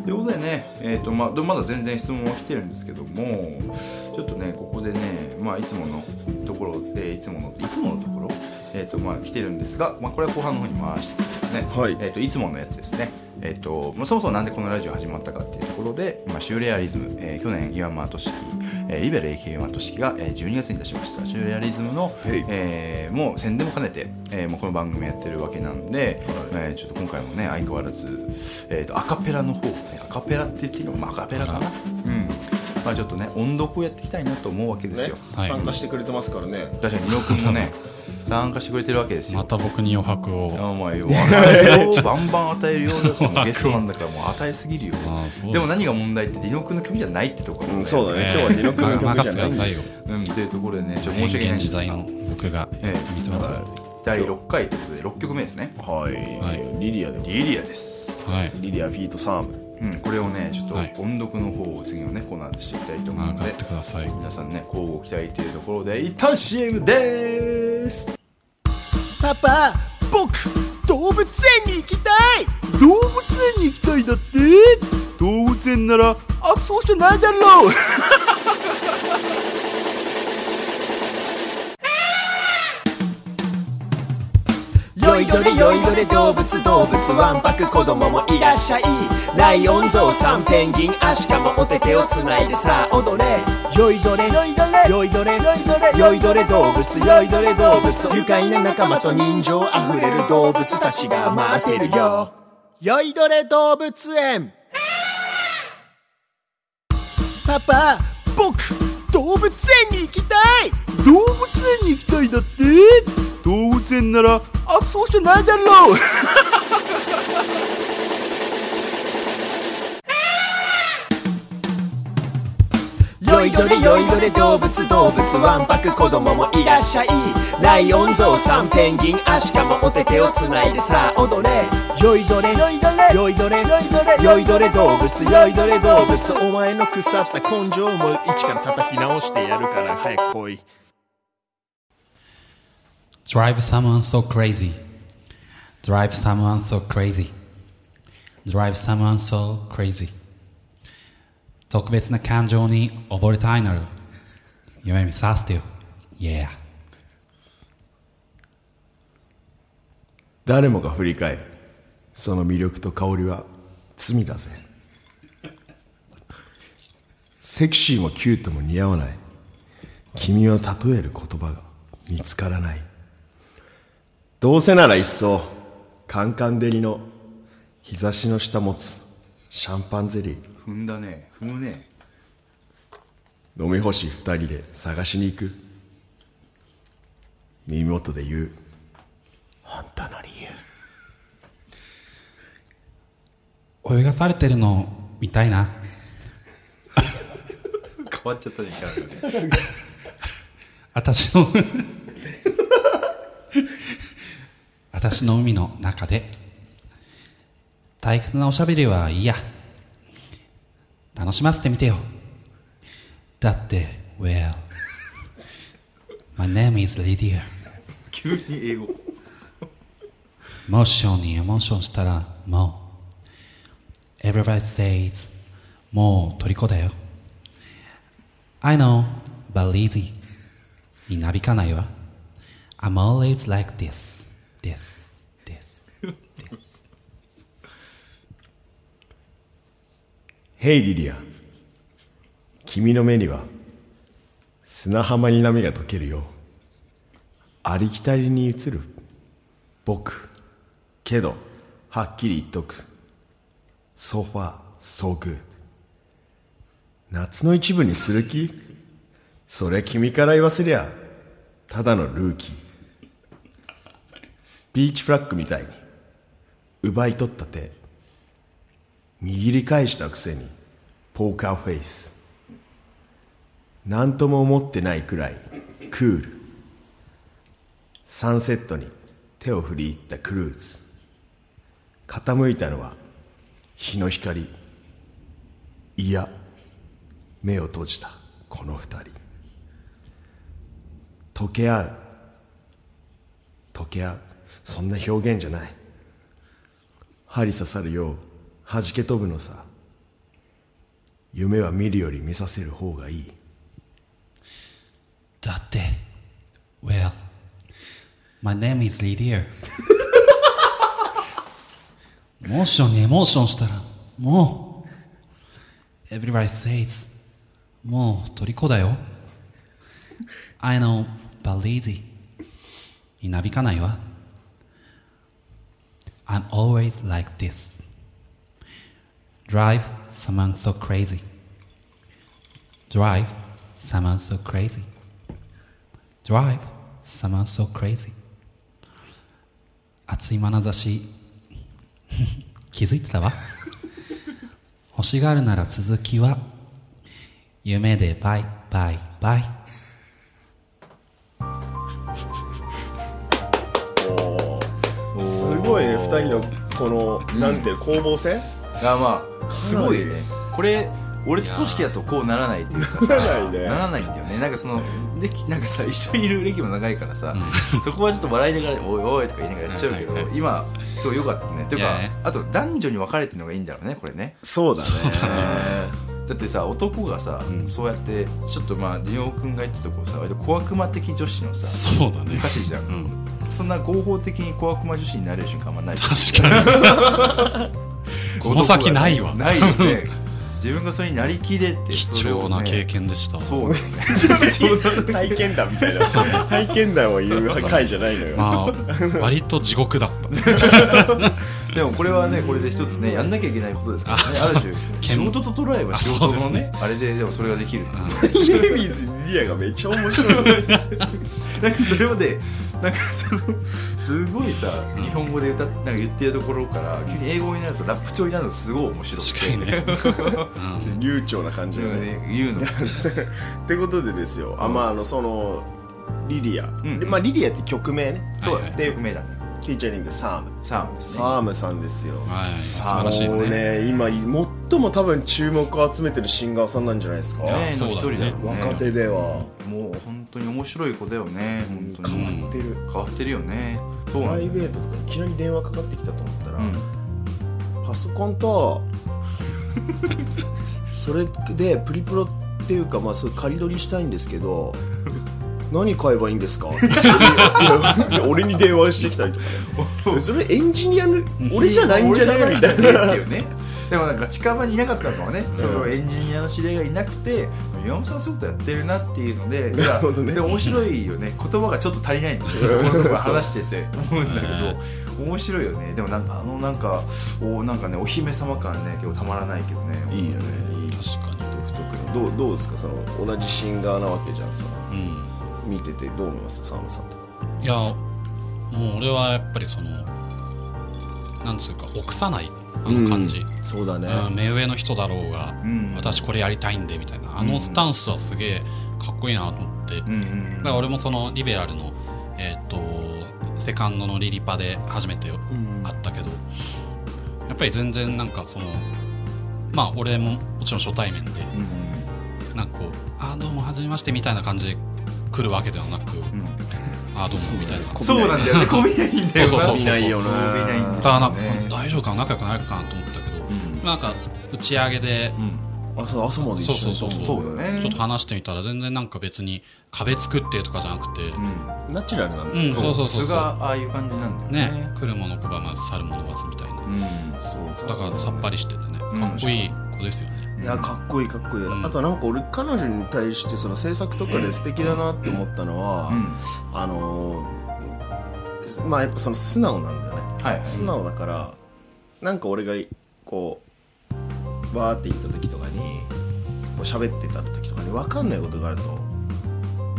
ということでね、えーとまあ、でまだ全然質問は来てるんですけどもちょっとねここでね、まあ、いつものところでいつものいつものところ、えーとまあ、来てるんですが、まあ、これは後半の方に回しつつですね、はい。えー、といつものやつですねえーとまあ、そもそもなんでこのラジオ始まったかっていうところで、まあ、シューレアリズム、えー去年岩間俊樹、えーリベル AK 岩間俊樹が、えー12月に出しました。シューレアリズムの、はい。えーもう宣伝も兼ねて、えーもうこの番組やってるわけなんで、はい。えーちょっと今回もね相変わらず、えーとアカペラの方、ね、アカペラって言っていいのか、まあ、アカペラかな、うん。まあ、ちょっとね音読をやっていきたいなと思うわけですよ、はい参加してくれてますからね。確かに伊野くんもね 参加してくれてるわけですよ。また僕に余白を。あまあよバンバン与えるよだからゲストなんだからもう与えすぎるよ。でも何が問題ってリノ君の曲じゃないってところだようんそうだね。今日はディノ君の曲じゃない。うんっていうところでねちょっと変申し訳ないんです。が僕がええ見せますよ第6回ということで6曲目ですね。はい、はい。リリアでもリリアです。はい。リリアフィートサームうん、これをねちょっとはい音読の方を次のねコーナーでしていきたいと思うので任せてください。皆さんね交互期待というところで一旦 CM でーす。パパ僕動物園に行きたい。動物園に行きたいだって。動物園ならあそうじゃないだろうよいどれよいどれ動物動物わんぱく子供もいらっしゃい。ライオンゾウさんペンギンアシカもお手手をつないでさあ踊れ。よいどれ。よいどれ。よいどれよいどれよいどれ動物。よいどれ動物。愉快な仲間と人情あふれる動物たちが待ってるよ。よいどれ動物園。パパ僕動物園に行きたい。動物園に行きたいだって。動物園ならあそうじゃないだろうよいどれよいどれ動物動物わんぱく子供もいらっしゃい。ライオンゾウさんペンギンアシカもお手手をつないでさ。あ踊れ。よいどれ。よいどれ。よいどれ。よいどれ。よいどれ動物。よいどれ動物。お前の腐った根性も一から叩き直してやるから早く来い Drive someone so crazy. Drive someone so crazy. Drive someone so crazy. 特別な感情に溺れたいなら夢見させてよ。Yeah 誰もが振り返る。その魅力と香りは罪だぜ。セクシーもキュートも似合わない。君を例える言葉が見つからない。どうせならいっそカンカン照りの日差しの下持つシャンパンゼリー。踏んだね。踏むね。飲み干し二人で探しに行く。耳元で言う。本当の理由。泳がされてるの見たいな。変わっちゃったねキャラがね。私の私の海の中で退屈なおしゃべりはいいや楽しませてみてよだって Well My name is Lydia 急に英語モーションにエモーションしたらもう Everybody says もう虜だよ I know but Lizzie になびかないわ I'm always like this this this ヘイリリア君の目には砂浜に波が溶けるようありきたりに映る僕けどはっきり言っとく So far so good 夏の一部にする気？それ君から言わせりゃただのルーキー。ビーチフラッグみたいに奪い取った手。握り返したくせにポーカーフェイス。何とも思ってないくらいクール。サンセットに手を振り入ったクルーズ。傾いたのは日の光。いや目を閉じたこの二人。溶け合う。溶け合う。そんな表現じゃない。針刺さるよう弾け飛ぶのさ夢は見るより見させる方がいいだって Well My name is Lydia モーションにエモーションしたらもう Everybody says もう虜だよ I know but Lizzie になびかないわ I'm always like this Drive someone so crazy Drive someone so crazy Drive someone so crazy 熱い眼差し気づいてたわ欲しがるなら続きは夢でバイバイバイすごいね二人のこの、なんていうの攻防戦あまあすごいね。これ俺ととしきだとこうならないというかさならないね。ならないんだよね。なんかそのでなんかさ一緒にいる歴も長いからさ、そこはちょっと笑いながら「おいおい」とか言いながらやっちゃうけど、はいはいはい。今すごい良かったね。というかねあと男女に分かれてるのがいいんだろうねこれね。そうだね。だってさ男がさ、そうやってちょっとまあリオ君が言ってたとこさ割と小悪魔的女子のさそうだね。じゃん、うん。そんな合法的に小悪魔女子になれる瞬間はない。確かに この先ないわ。ないよね。自分がそれになりきれて貴重な経験でした。わそうね。体験談みたいな。体験談を言う回じゃないのよ、まあ割と地獄だった。でもこれはねこれで一つねやんなきゃいけないことですからね。あある種仕事と捉えば仕事のねあれででもそれができる。家水リアがめっちゃ面白い。なんかそれまでなんかそのすごいさ日本語で歌っなんか言ってるところから急に英語になるとラップ調になるのすごい面白くて確かにね、うん。流暢な感じうん。がねね言うの。ってことでですよ、あまああのそのリリア、ん。でまあリリアって曲名ね。そうだはいね曲名だねフィーチャリングサーム。サームですね。サームさんですよ。はい。素晴らしいですもうねね今最も多分注目を集めてるシンガーさんなんじゃないですか、ねの一人だよね若手では。もう本当に面白い子だよね本当に。変わってる、変わってるよね。そうプライベートとかいきなり電話かかってきたと思ったら、うん。パソコンと それでプリプロっていうかまあそれ仮取りしたいんですけど何買えばいいんですか？俺に電話してきたりとか。ね それエンジニアの俺じゃないんじゃないみたいな。でもなんか近場にいなかったのかもね、そのエンジニアの知り合いがいなくて岩本さんそういうことやってるなっていうのでなるほどね。で面白いよね。言葉がちょっと足りないんだよねこのとこ話してて思うんだけど。面白いよね。でもなんかあのなんかおなんかねお姫様感ね結構たまらないけどね。いいよね。確か独特の。どうどうですか？その同じシンガーなわけじゃんさ見ててどう思います？サムさんとか。いやもう俺はやっぱりそのなんつうか臆さないあの感じ、そうだね、うん目上の人だろうが、うん。私これやりたいんでみたいな。あのスタンスはすげえかっこいいなと思って、うんうんだから俺もそのリベラルのえっ、とセカンドのリリパで初めて会ったけど、やっぱり全然なんかそのまあ俺ももちろん初対面でうん。なんかこう「あーどうもはじめまして」みたいな感じで来るわけではなくうん。うん「あーどうも」みたいな。そうなんだよね。こびないんだよそうそうそう見ないよなこびないんですだからなんか大丈夫かな？仲良くなるかなと思ったけど、うん。なんか打ち上げで、うん。朝朝まで一緒にそうそうそうそう。だね。ちょっと話してみたら全然なんか別に壁作ってとかじゃなくて、うん。ナチュラルなんだうん、そうそうそう素そう。がああいう感じなんだよね。ね。来るもの拒まず去るものわずみたいな。うん。そう。だからさっぱりしててね。かっこいい子ですよね、いやかっこいいかっこいい、うん。あとなんか俺彼女に対してその制作とかで素敵だなって思ったのは、うん。あのーまあやっぱその素直なんだよね。はい。素直だからなんか俺がこうわーって言った時とかにこう喋ってた時とかに分かんないことがあると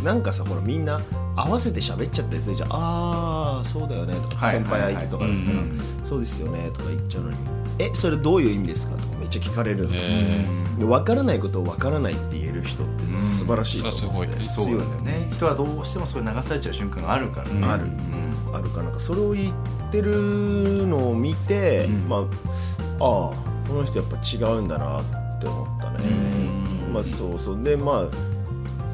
なんかさほらみんな合わせて喋っちゃったりするじゃん。ああそうだよねとか、はい先輩相手とかだったら、はいはいはいそうですよねとか言っちゃうのにえそれどういう意味ですかとかめっちゃ聞かれるの、えで分からないことを分からないって言える人って素晴らしいと思って。て、うん。だよね。人はどうしてもそれ流されちゃう瞬間があるから。ねある。うん。あるからなんかそれを言ってるのを見て、うん。まあああこの人やっぱ違うんだなって思ったね、うん。まあそうそう。でまあ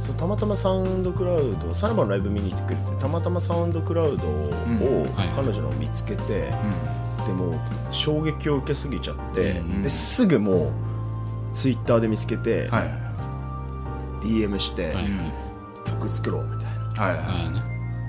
そうたまたまサウンドクラウドサラバのライブ見に来てくれてたまたまサウンドクラウドを、彼女のを見つけて、でもう衝撃を受けすぎちゃって、うんですぐもうツイッターで見つけて、DM して、はいはい。曲作ろうみたいな。はいは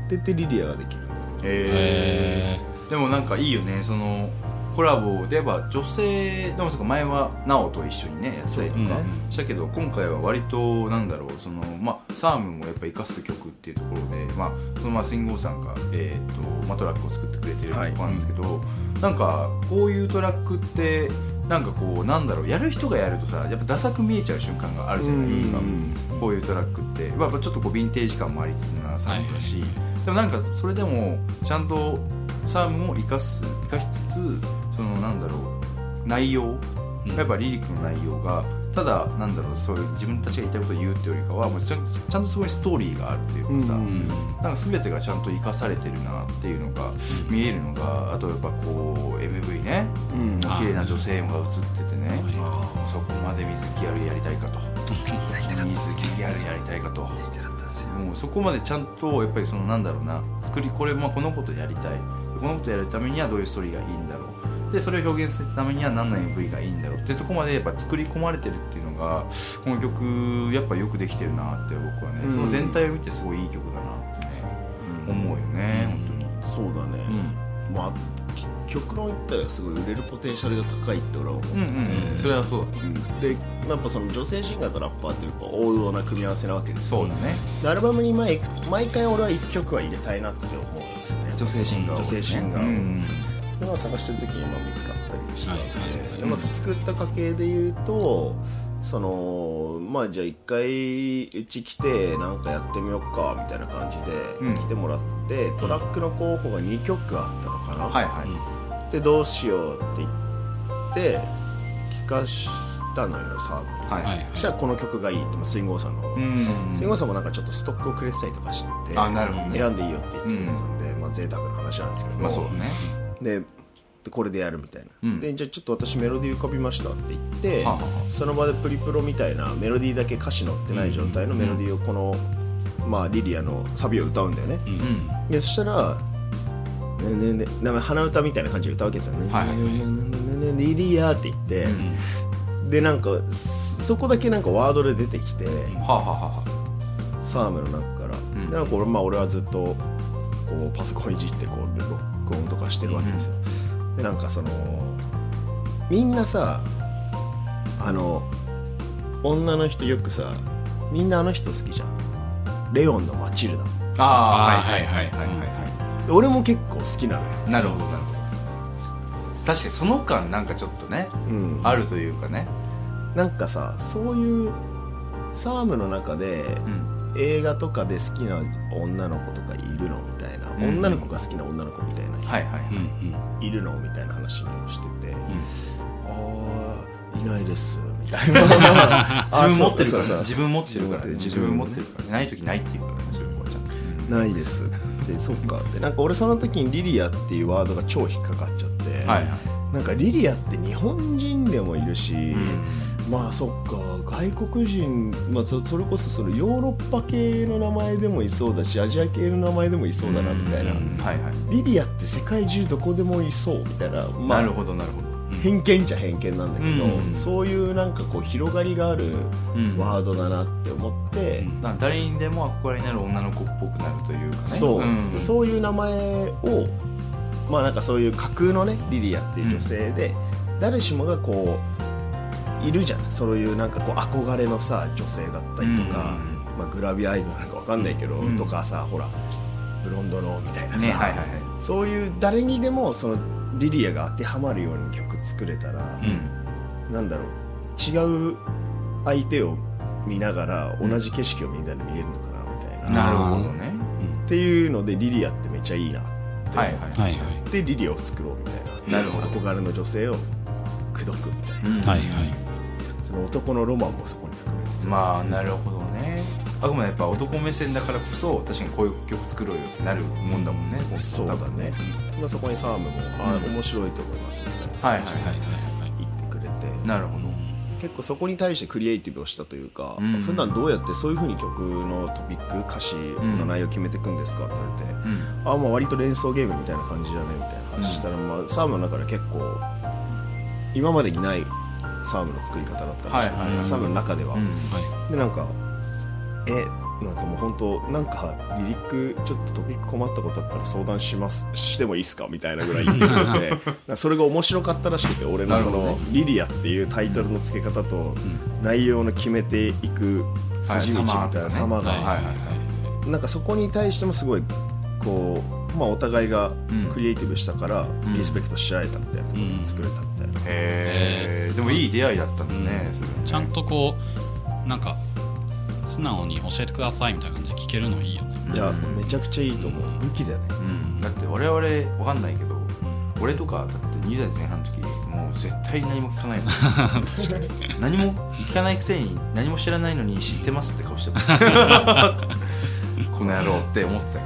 い。ででリリアができる。えー。でもなんかいいよねそのコラボで言えば女性でも前は奈緒と一緒にねやったりとかしたけど今回は割となんだろうそのまあサームもやっぱ生かす曲っていうところでまあそのまあスインゴーさんがえっ、とまあトラックを作ってくれてるとこなんですけど、なんかこういうトラックってなんかこうなんだろうやる人がやるとさやっぱダサく見えちゃう瞬間があるじゃないですか。うんこういうトラックって。やっぱちょっとこうヴィンテージ感もありつつなサウンドだし、でもなんかそれでもちゃんとサームを生かす生かしつつそのなんだろう内容、やっぱリリックの内容がただなんだろうそういう自分たちが言いたいことを言うっていうよりかはもうちゃんちゃんとすごいストーリーがあるというかさ、なんか全てがちゃんと生かされてるなっていうのが見えるのがあとやっぱこう MV ね、うん。綺麗な女性が映っててね、そこまで水木やるやりたいかと。水木やるやりたいかともうそこまでちゃんとやっぱりそのなんだろうな。作りこれ、まあ、このことやりたい。このことやるためにはどういうストーリーがいいんだろう。でそれを表現するためには何の MV がいいんだろうっていうところまでやっぱ作り込まれてるっていうのがこの曲やっぱよくできてるなって僕はね、うん。その全体を見てすごいいい曲だなってね、思うよね、そうだね、本まあ極論言ったらすごい売れるポテンシャルが高いって俺は思ってうんうん。うん。それはそう。だうんでやっぱその女性シンガーとラッパーっていうか王道な組み合わせなわけですよ。そうだね。でアルバムに毎毎回俺は1曲は入れたいなって思うんですよね。女性シンガーをね。女性シンガーを。うんでまあ探してる時にまあ見つかったりして、はいはいはい。でまあ、作った過程で言うとそのまあじゃあ一回うち来てなんかやってみようかみたいな感じうんで来てもらって、トラックの候補が2曲あったのかな、はいはい、でどうしようって言って聞かしたのよサーブはいはいそしたらこの曲がいいって、まあ、スインゴーさんの、うん。スインゴーさんもなんかちょっとストックをくれてたりとかしててあなるほどね。選んでいいよって言ってくれてたんで、まあ贅沢な話なんですけど、まあそうだね。ででこれでやるみたいな、うん。でじゃあちょっと私メロディー浮かびましたって言って、はあはあその場でプリプロみたいなメロディーだけ歌詞載ってない状態のメロディーをこの、まあ、リリアのサビを歌うんだよね、うん。でそしたら「ねねね鼻歌みたいな感じで歌うわけですよね「はいはいはいねねねねリリア」って言って、でなんかそこだけなんかワードで出てきて、はあ、はあは、サームの中から、んでなんか俺,、まあ、俺はずっとこうパソコンいじってこう録音とかしてるわけですよ、でなんかそのみんなさあの女の人よくさみんなあの人好きじゃんレオンのマチルダあああーはいはいはいはいはで俺も結構好きなのよ、いなるほど。なるほど確かにその間なんかちょっとねうん、あるというかね。なんかさそういうサームの中でうん。映画とかで好きな女の子とかいるのみたいな、うん。女の子が好きな女の子みたいな人はいはいはい、うんいるのみたいな話をしてて、ん。ああいないですみたいな。自分持ってるからあそうそうそう。自分持ってるからね。自自分分持ってるからね。ない時ないっていうからねないです。でそっか。でなんか俺その時にリリアっていうワードが超引っかかっちゃって、はいはい。なんかリリアって日本人でもいるし、まあそっか。外国人、まあ、そそれこそそのヨーロッパ系の名前でもいそうだしアジア系の名前でもいそうだなみたいな、はいはい。リリアって世界中どこでもいそうみたいな、まあ、なるほどなるほど偏見じゃ偏見なんだけど、うん。そういうなんかこう広がりがあるうん。ワードだなって思って、だから誰にでも憧れになる女の子っぽくなるというかね。そう、ん。そういう名前をまあなんかそういう架空のねリリアっていう女性で、誰しもがこういるじゃん。そういうなんかこう憧れのさ女性だったりとか、まあ、グラビアアイドルなんかわかんないけど、うん。とかさほらブロンドのみたいなさ、ねはいはいはい。そういう誰にでもそのリリアが当てはまるように曲作れたら、うん。なんだろう違う相手を見ながら同じ景色をみんなで見れるのかなみたいな、なるほどね。っていうのでリリアってめっちゃいいなって。はいはい。はいはい。でリリアを作ろうみたいな。なるほど。憧れの女性を口説くみたいな、うん。はいはい。その男のロマンもそこに含めつつ。まあなるほどねあくまでやっぱ男目線だからこそ確かにこういう曲作ろうよってなるもんだもんねそうだね、まあ、そこにサームも、あうん。面白いと思いますみたいな。はいはいはいはいはい。言ってくれて。なるほど。結構そこに対してクリエイティブをしたというか、うん。普段どうやってそういうふうに曲のトピック歌詞の内容を決めていくんですかって言われて、うん。あまあ割と連想ゲームみたいな感じだねみたいな話したら、まあ、サームの中で結構今までにないサームの作り方だったらしい、はいはい。サームの中では、うん。でなんかえなんかもう本当なんかリリックちょっとトピック困ったことあったら相談しますしてもいいっすかみたいなぐらい言って それが面白かったらしくて俺のそのなるほど。ね「リリア」っていうタイトルの付け方と内容の決めていく筋道みたいなはい様が、はいはいはいなんかそこに対してもすごいこう、まあ、お互いがうん。クリエイティブしたからん。リスペクトし合えたみたいなところで作れたみたいな、へえでもいい出会いだったんだねそれはね。ちゃんとこうなんか素直に教えてくださいみたいな感じで聞けるのいいよね。いやめちゃくちゃいいと思う。武器だよね。うん、だって我々わかんないけど、俺とかだって20代前半の時もう絶対何も聞かないの。何も聞かないくせに何も知らないのに知ってますって顔してた。この野郎って思ってたけ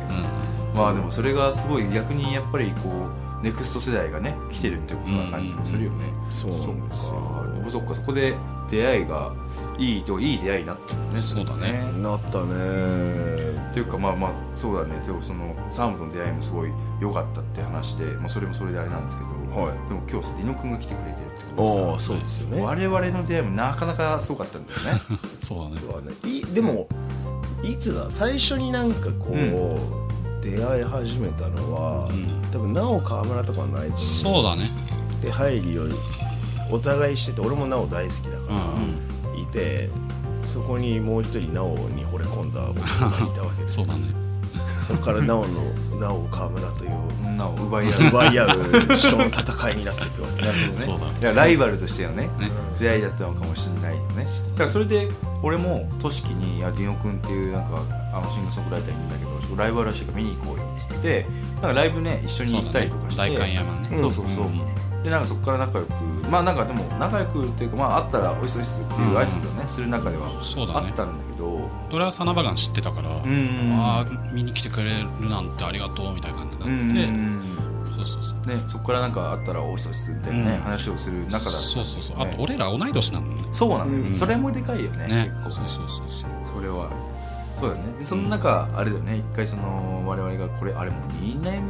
ど、まあでもそれがすごい逆にやっぱりこうネクスト世代がね来てるってことな感じもするよね、そうなんですよ。そっか。そこで出会いがいいといい出会いになったんだね。そうだね。なったね。っていうかまあまあそうだね。でもそのサームとの出会いもすごい良かったって話で、まあ、それもそれであれなんですけど、はい。でも今日さディノ君が来てくれてるってことでああさそうですよね。我々の出会いもなかなかすごかったんだよね。そうだね。そうだね。いでもいつだ？最初になんかこう、出会い始めたのは、多分なお川村とかはないと思そうだね。で入りよりお互いしてて俺もなお大好きだうから、んいてそこにもう一人なおに惚れ込んだ僕がいたわけですそうだね。そこからなおのなお川村という女を奪い合う。奪い合う人の戦いになっていくわけ。なるほどね。そうだライバルとしてのねね。出会いだったのかもしれないよね。だからそれで俺もとしきにディノ君っていうなんかあのシンガーソングライターいるんだけどライブあるらしいから見に行こうよっつってなんかライブね一緒に行ったりとかして。山ね。そうそうそう、うんでなんかそこから仲良くまあなんかでも仲良くっていうかまあ会ったらおいしそうですっていう挨拶をね、する中ではそうだね。あったんだけど。俺はサナバガン知ってたから、んああ見に来てくれるなんてありがとうみたいな感じうんにうんなって、そうそうそう。ね、そこからなんかあったらおいしそうですみたいなね、うん。話をする中だったんだそうそうそう。あねと俺ら同い年なのね。そうなのよ、うん。それもでかいよねね。結構そうそうそうそう。それは。そうだよね。でその中、あれだよね。一回その我々がこれあれもう2年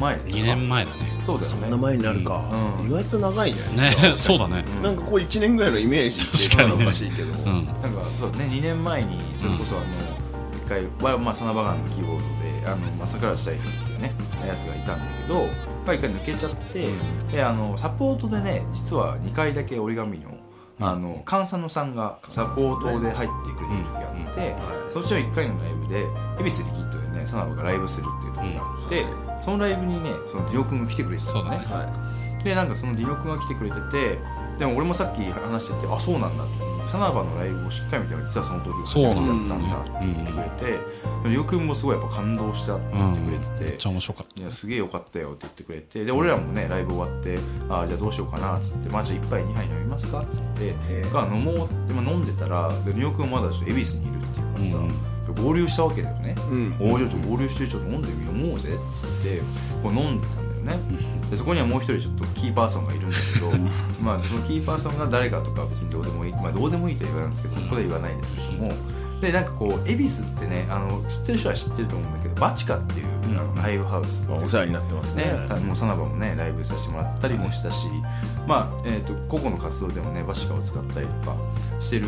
前ですか？2年前だね。そうだよね。そんな前になるか、うん。意外と長いね。ね そうだね。なんかこう1年ぐらいのイメージって確かにね。おかしいけど、うん。なんかそうね2年前にそれこそあの、一回はまあサナバガンのキーボードであの、まあ、桜地大輝っていうねやつがいたんだけど、まあ、一回抜けちゃって、であのサポートでね実は2回だけ折り紙のあの菅佐野さんがサポートで入ってくれてる時があって、そっちの1回のライブで恵比寿リキッドでねサナバがライブするっていう時があって、そのライブにねそのディオ君が来てくれてたのね。そうだね。でなんかそのディノ君が来てくれててでも俺もさっき話しててあそうなんだ。ってサナバのライブをしっかり見ても実はその時が初めてだったんだって言ってくれてディノ君もすごいやっぱ感動したって言ってくれてて、めっちゃ面白かった。いやすげえよかったよって言ってくれてで俺らもねライブ終わってあじゃあどうしようかなっつってまあじゃあ1杯2杯飲みますかっつってが飲もうって、まあ、飲んでたらでニオ君はまだ恵比寿にいるっていうからさ、合流したわけだよね、うん。おおじゃあちょっと合流してちょっと飲んでみよう。飲もうぜ。っつってこう飲んでたんだよね。でそこにはもう一人ちょっとキーパーソンがいるんだけどまあそのキーパーソンが誰かとかは別にどうでもいいまあどうでもいいとは言わないんですけどここでは言わないですけどもでなんかこう恵比寿ってねあの知ってる人は知ってると思うんだけどバチカっていう、あのライブハウスまあお世話になってますね。ね、もうサナバもねライブさせてもらったりもしたし、まあえー、と個々の活動でもねバシカを使ったりとかしてる、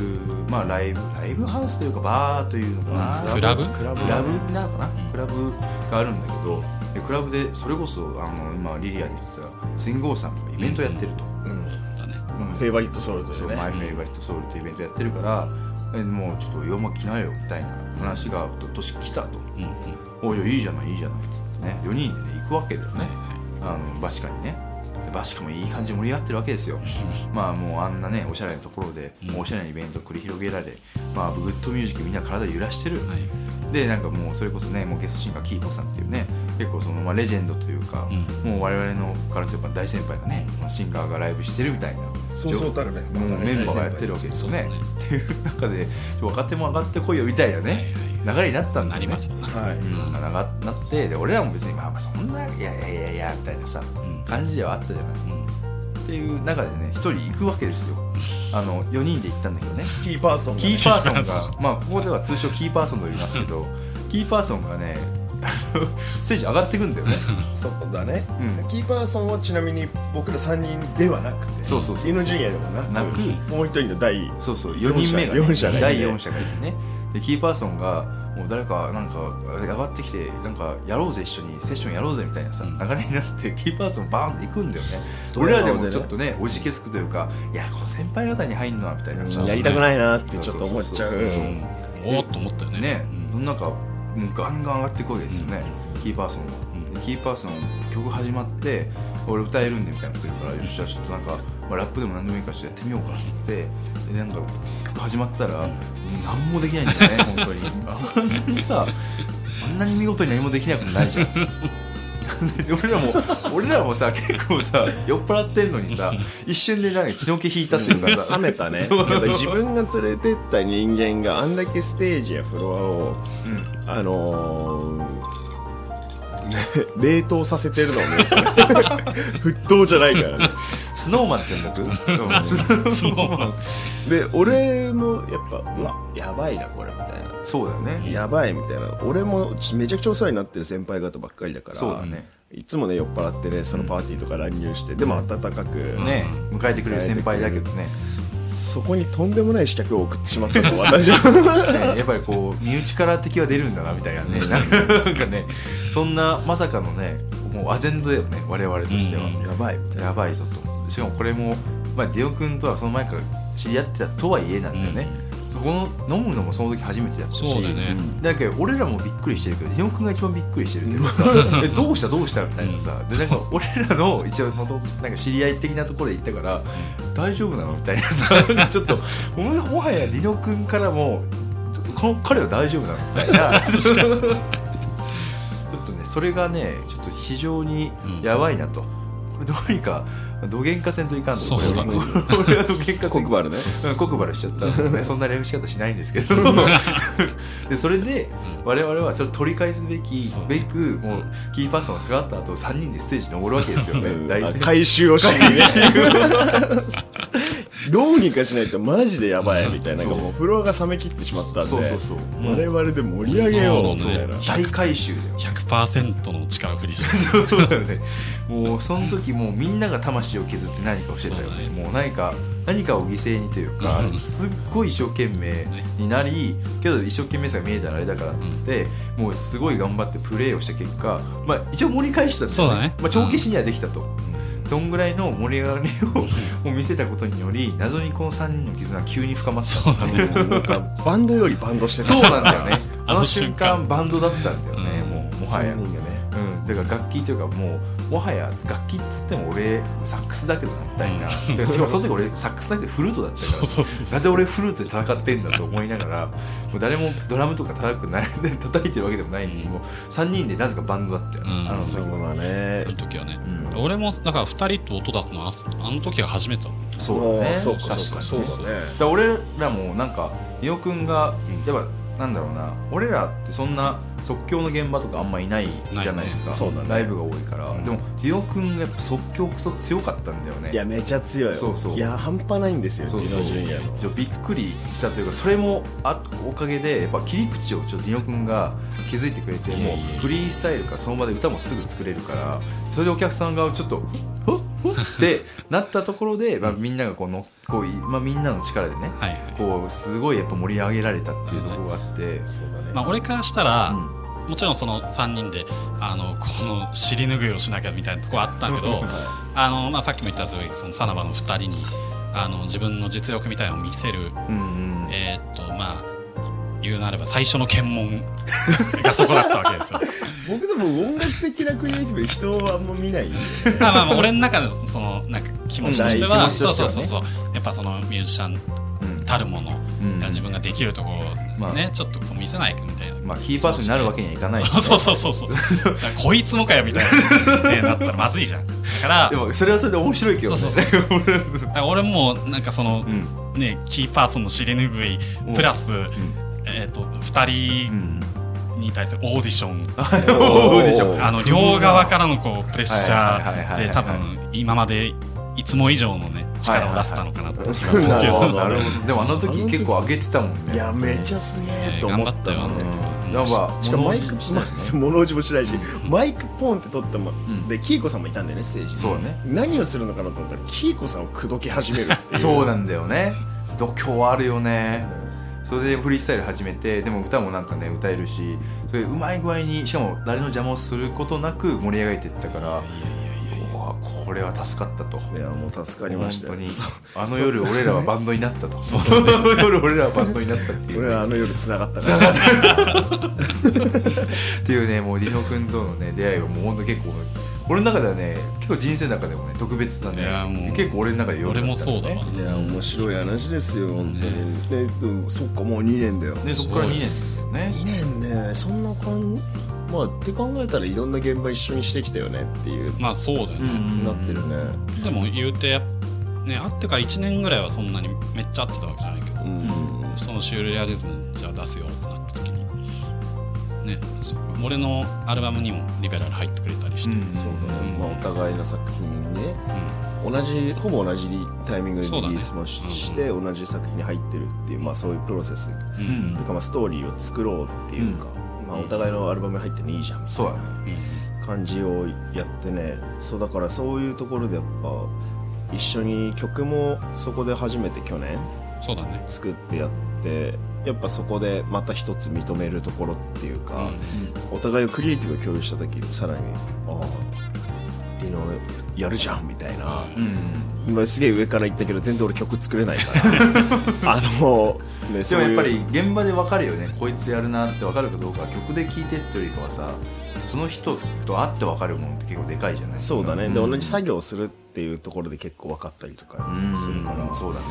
まあ、ライブライブハウスというかバーというのかな、クラブ？クラブ？クラブ。になるかな、クラブがあるんだけどでクラブでそれこそあの今リリアに言ってたスインゴーさんがイベントやってると、うん。だね。フェイバリットソウルとしてね。マイフェイバリットソウルというイベントやってるからえもうちょっと洋間着なよみたいな話がと年来たと。うんうんおいやいいじゃないいいじゃないっつってね。4人でね行くわけだよね、はいあのバシカにね。でバシカもいい感じで盛り上がってるわけですよ。まあもうあんなねおしゃれなところで、うん。おしゃれなイベント繰り広げられ、まあ、グッドミュージックみんな体揺らしてる、はい。でなんかもうそれこそねもうゲストシンガーキーコさんっていうね結構その、まあ、レジェンドというか、うん。もう我々のからすれば大先輩がねシンガーがライブしてるみたいなそうそうたるメンバーもうメンバーがやってるわけですよね。っていう中 で若手も上がってこいよみたいなね、流れになったんだよね。なりますよねはい。うん、ななってで俺らも別にまあまあそんないやいやいやいやみたいなさ、ん感じではあったじゃない、うん。っていう中でね一人行くわけですよ。あの4人で行ったんだけどね。キーパーソンがキねーパーソンキーパーソがまあここでは通称キーパーソンと言いますけど キーパーソンがね ステージ上がってくんだよね。そうだね、うん。キーパーソンはちなみに僕ら3人ではなくてそうそうそうイノジュニアでもなくなく。もう一人の第そうそう4人目が、ね、四者がいて第4者がいてね。でキーパーソンがもう誰かなんか上がってきてなんかやろうぜ一緒にセッションやろうぜみたいなさ、うん。流れになってキーパーソンバーンって行くんだよね。俺らでもちょっとねおじけつくというかいやこの先輩方に入んのはみたいなさ、やりたくないなってちょっと思っちゃう。おおっと思ったよね。ね、うん。その中もうガンガン上がっていくわけですよね、キーパーソンは、でキーパーソン曲始まって俺歌えるんでみたいなこと言うからよっしゃちょっとなんか、まあ、ラップでも何でもいいからちょっとやってみようかっつってでなんか曲始まったら、何もできないんだよね本当に。あんなにさあんなに見事に何もできないことないじゃん。で 俺らも俺らもさ結構さ酔っ払ってるのにさ 一瞬でなんか血の気引いたっていうかさ。冷めたね。そう。やっぱ自分が連れてった人間があんだけステージやフロアをうん。あのーね、冷凍させてるのね沸騰じゃないからね。スノーマンって呼んだくスノーマン。で俺もやっぱうわやばいなこれみたいな。そうだよね。やばいみたいな。俺もめちゃくちゃお世話になってる先輩方ばっかりだからそうだね。いつもね酔っ払ってねそのパーティーとか乱入して、でも温かく、ね。迎えてくれる。先輩だけどねそこにとんでもない刺客を送ってしまったと私。は ねやっぱりこう身内から敵は出るんだなみたいなね。なんかねそんなまさかのねもうアジェンドだよね我々としては、うん。やばい。やばいぞと。しかもこれも、まあ、ディオ君とはその前から知り合ってたとはいえなんだよね、そこの飲むのもその時初めてだったし。そうだよねだけど俺らもびっくりしてるけどディオ君が一番びっくりしてるっていうかさ えどうしたどうしたみたいなさ、でなんか俺らの一応もともとなんか知り合い的なところで行ったから大丈夫なのみたいなさ。ちょっとももはやディノ君からもこの彼は大丈夫なのみたいな。ちょっとねそれがねちょっと非常にやばいなと、これどうにか土幻化せんといかんとそうだね。俺は土幻化せん黒バルね。うんコクバルしちゃったので、ね、そんな略し方しないんですけど。でそれで我々はそれを取り返すべきべくもうキーパーソンが下がった後3人でステージに登るわけですよね。大戦回収をしにねどうにかしないとマジでやばいみたいな。なんかもうフロアが冷め切ってしまったんでそうそうそう。我々で盛り上げよう。みたいな大回収だよ。100%の力振りじゃんそうだよね。もうその時もうみんなが魂を削って何かをしてたよね。もう何か何かを犠牲にというかうん。すっごい一生懸命になりけど一生懸命さが見えたらあれだからっつって、もうすごい頑張ってプレーをした結果、まあ、一応盛り返したんだよそうだね。まあ、帳消しにはできたと、そんぐらいの盛り上がりを見せたことにより謎にこの3人の絆が急に深まったそうだね。バンドよりバンドしてた。そうなんだよね。ああのの瞬瞬間。間バンドだったんだよね、うんもうもはや。3人がね。うん、だから楽器というかもうもはや楽器っつっても俺サックスだけどなみたいな、うん。でしかもその時俺サックスだけどフルートだったかそらうそうそう。なぜ俺フルートで戦ってんだと思いながらもう誰もドラムとか叩くない。叩いてるわけでもないのに、うん。もう3人でなぜかバンドだったよ、うん。あの時。そうだあねの時はね、うん。俺もだから2人と音出すのはあの時が初めてだもんそうだね。そうか確かにそうだね。だから俺らもなんか伊野くんがやっぱなんだろうな。俺らってそんな即興の現場とかあんまいないじゃないですか、ね。ね。ライブが多いから、うん。でも伊野くんがやっぱ即興クソ強かったんだよね。いやめちゃ強いそうそう。いや半端ないんですよそうそう。ディノジュニアのちょびっくりしたというかそれもあおかげでやっぱ切り口をちょっとディノ君が気づいてくれてもいやいやいうや。フリースタイルからその場で歌もすぐ作れるからそれでお客さんがちょっとふっふっってなったところで、まあ、みんながこのこうい、まあ、みんなの力でねはいはい。こうすごいやっぱ盛り上げられたっていうところがあって、そうだね。まあ俺からしたら、うん。もちろんその3人であのこの尻拭いをしなきゃみたいなところあったけど あの、まあ、さっきも言った通りそのサナバの2人にあの自分の実力みたいなのを見せる、うんうん。えーっとまあ言うなれば最初の検問が そこだったわけですよ。僕でも音楽的なクリエイティブで人はあんま見ないんで。ねまあまあまあ俺の中でそのなんか気持ちとしてうんは、そうそうそうそう。やっぱそのミュージシャンうん。たるもの、うん。自分ができるところをまあ。ね、ちょっとこう見せないとみたいな、まあ、キーパーソンになるわけにはいかない、そうそうそうそう。こいつもかよみたいな、ね、なったらまずいじゃん。だからでもそれはそれで面白いけどね。そうそう俺もなんかその、うん。ねキーパーソンの尻拭いプラス、えー、と2うん人に対するオーディション、オーディション。あの両側からのこうプレッシャーで多分今までいつも以上のね力を出せたのかなって気がするけど、でもあの時結構上げてたもんねいやめちゃすげえと思った。もんねうんやっぱしかもマイク物落ちもしないし、うん。マイクポンって取っても、ん。でキーコさんもいたんだよねステージに。そうだね。何をするのかなと思ったらキーコさんを口説き始めるっていう。そうなんだよね。度胸あるよねそれでフリースタイル始めてでも歌もなんかね歌えるしそれうまい具合にしかも誰の邪魔をすることなく盛り上げていったからここれは助かったと。いやもう助かりましたよ。本当にあの夜俺らはバンドになったと。あの夜俺らはバンドになったっていう俺はあの夜つながったから っていうねもうリノ君とのね出会いはもう本当結構俺の中ではね結構人生の中でもね特別なねいやもう結構俺の中で俺もそうだわいや面白い話ですよ本当に。ででそっかもう2年だよ。ねそこから2年ですよね。2年ねそんな感じまあって考えたらいろんな現場一緒にしてきたよねっていうまあそうだよね、うんなってるね。でも言うてね会ってから1年ぐらいはそんなにめっちゃ会ってたわけじゃないけど、うん。そのシュールレアリズムじゃあ出すよってなった時にねそう俺のアルバムにもリベラル入ってくれたりして、うん。そうだね、うん。まあ、お互いの作品にね同じほぼ同じタイミングでリリースもし,、そうだねして同じ作品に入ってるっていう、まあ、そういうプロセス。うん。うんというか、まあ、ストーリーを作ろうっていうか、まあ、お互いのアルバムに入ってるのいいじゃんみたいうなそだね。感じをやってね。そうだからそういうところでやっぱ一緒に曲もそこで初めて去年そうだね。作ってやってやっぱそこでまた一つ認めるところっていうか、お互いをクリエイティブを共有した時にさらにああっていうのをやるじゃんみたいな、うん。今すげえ上から言ったけど全然俺曲作れないから。あのねでもやっぱり現場で分かるよね。こいつやるなって分かるかどうかは曲で聴いてってよりかはさその人と会って分かるものって結構でかいじゃないですか。そうだね、ん。で同じ作業をするっていうところで結構分かったりとかうんするから、そうだね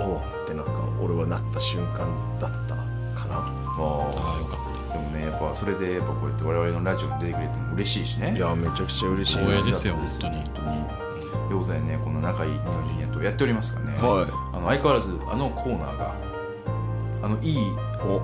おおってなんか俺はなった瞬間だったかな。あああよかっあでもねやっぱそれでやっぱこうやって我々のラジオに出てくれても嬉しいしね。いやめちゃくちゃ嬉しい。光栄ですよ嬉しかった本本当に。でございねこの仲いい日本ジュニアとやっておりますからね、はい。あの相変わらずあのコーナーがあのいいお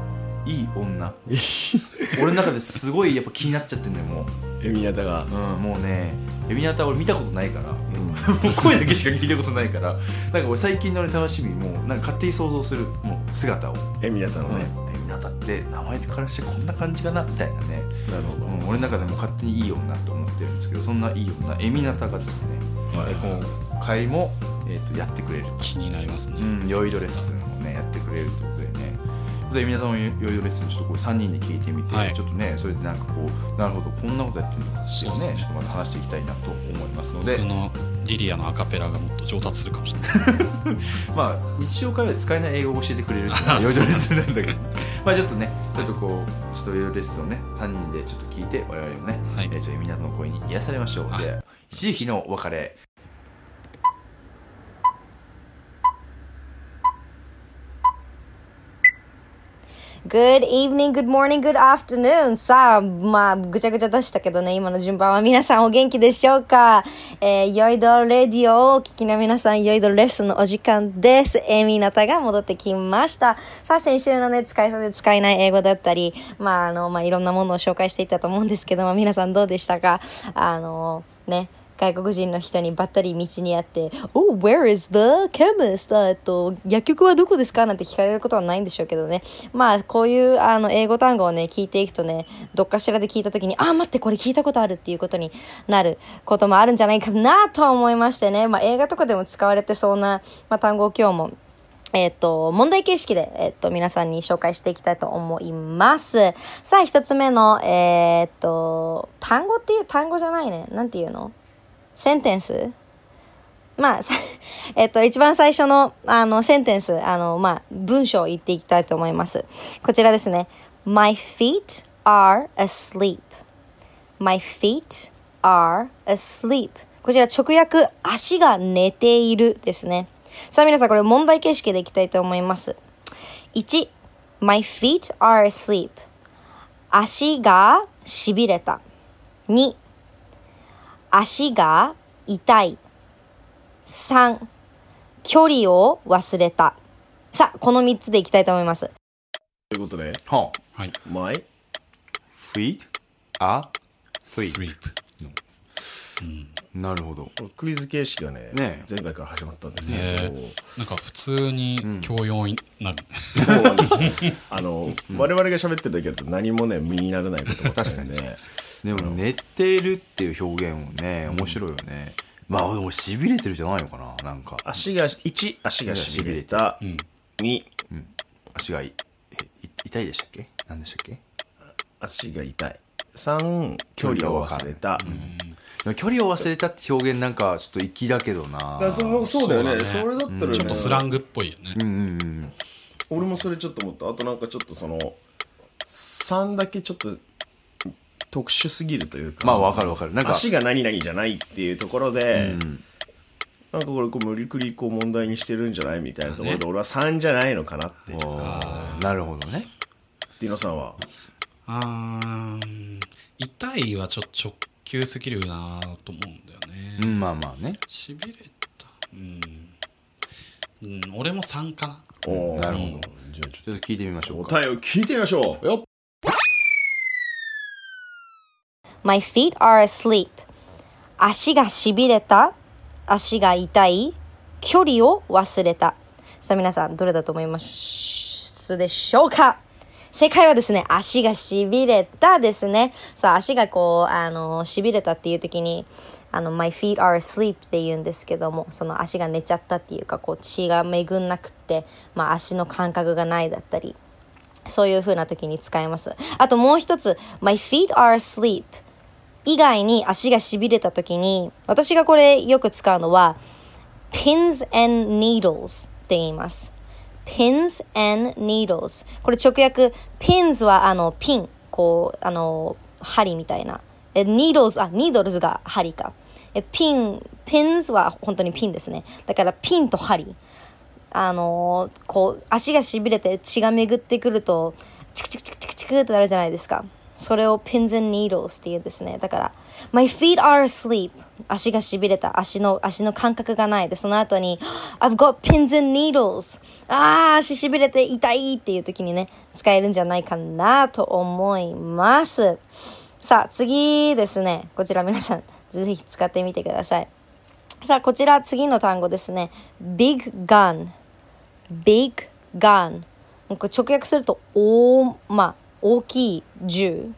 いい女。俺の中ですごいやっぱ気になっちゃってんだよもエミヤタが。う、うん、もうねエビナタ俺見たことないから。うん。も う声だけしか聞いたことないから。なんか俺最近の俺楽しみもうなんか勝手に想像するもう姿を、エミヤタのね、エビナタって名前からしてこんな感じかなみたいなね、なるほど、うん、俺の中でも勝手にいい女と思ってるんですけどそんないい女エミナタがですね、はい。え今回も、えー、とやってくれるた気になりますね、うん、酔いどレッスンをねやってくれるとで皆さんも酔いどレッスンちょっとこれ3人で聞いてみて、はい。ちょっとねそれでなんかこうなるほどこんなことやってるのかっていうそうですね。ねちょっとまた話していきたいなと思いますので。僕のリリアのアカペラがもっと上達するかもしれない。まあ日常会話で使えない英語を教えてくれるっていうのが酔いどレッスンなんだけど。まあちょっとねちょっとこうちょっと酔いどレッスンをね3人でちょっと聞いて我々もね、はい。えーちょっと皆さんの声に癒されましょう、はい。で一時期のお別れ Good evening, good morning, good afternoon. さあ、まあ、ぐちゃぐちゃ出したけどね、今の順番は皆さんお元気でしょうか？えー、ヨイドレディオを聞きの皆さん、ヨイドレッスンのお時間です。エミナタが戻ってきました。さあ、先週のね、使いそうで使えない英語だったり、まあ、あの、まあ、いろんなものを紹介していったと思うんですけども、皆さんどうでしたか？あの、ね、外国人の人にばったり道にあって「Oh, where is the chemist?」えっと「薬局はどこですか?」なんて聞かれることはないんでしょうけどねまあこういうあの英語単語をね聞いていくとねどっかしらで聞いた時に「あ待ってこれ聞いたことある」っていうことになることもあるんじゃないかなと思いましてね、まあ、映画とかでも使われてそうな、まあ、単語を今日もえっ、と、問題形式で、えっ、と、皆さんに紹介していきたいと思います。さあ、一つ目の、えっ、と、単語っていう単語じゃないね。なんていうの？センテンス？まあ、えっと、一番最初の、あの、センテンス、あの、まあ、文章を言っていきたいと思います。こちらですね。My feet are asleep. My feet are asleep. こちら直訳、足が寝ているですね。さあ皆さんこれ問題形式でいきたいと思います。1、My feet are asleep. 足がしびれた。2、足が痛い。3、距離を忘れた。さあ、この3つでいきたいと思います。ということではあ。はい。My feet are sleep なるほど。クイズ形式がねね。前回から始まったんですけど、ね。なんか普通に教養になる。そうなんですよ。あの、我々が喋ってる時だと何もね身にならないことばっかりで。ねでも寝てるっていう表現もね面白いよね、まあでもしびれてるじゃないのかななんか。足が1足がしびれた、2足がいえい痛いでしたっけ？何でしたっけ？足が痛い。3距離を忘れた。距離を忘れたって表現なんかちょっと粋だけどな。だそのそうだよね。それだったらね、ちょっとスラングっぽいよね。うんうんうん。俺もそれちょっと思った。あとなんかちょっとその3だけちょっと特殊すぎるというか。まあわかるわかる。なんか足が何々じゃないっていうところで、なんかこれこう無理くりこう問題にしてるんじゃないみたいなところで、俺は3じゃないのかなっておーなるほどね。ディノさんは？あー痛いはちょっと直球すぎるなと思うんだよね。うんまあまあね。しびれた。うん。うん、俺も3かな。おー。なるほど。じゃあちょっと聞いてみましょとうか。答えを聞いてみましょう。よっ My feet are asleep. 足がしびれた。足が痛い。距離を忘れた。さあ皆さん、どれだと思いますでしょうか？正解はですね、足がしびれたですね。さあ、足がこう、あの、しびれたっていう時に、あの、my feet are asleep って言うんですけども、その足が寝ちゃったっていうか、こう、血が巡んなくって、まあ、足の感覚がないだったり、そういう風な時に使います。あともう一つ、my feet are asleep 以外に足がしびれた時に、私がこれよく使うのは、pins and needles って言います。pins and needles。これ直訳、pins はあの、ピン、こう、あの、針みたいな。え、needles、あ、needles が針か。え、ピン、pins は本当にピンですね。だからピンと針。あのこう足がしびれて血が巡ってくるとチクチクチクチクチクってなるじゃないですかそれを pins and needles って言うんですね。だから my feet are asleep. 足がしびれた。足の足の感覚がない。でその後に I've got pins and needles. あー足しびれて痛いっていう時にね使えるんじゃないかなと思います。さあ次ですね。こちら皆さんぜひ使ってみてください。さあ、こちら次の単語ですね。big gun。big gun。直訳すると、大、まあ、大きい銃。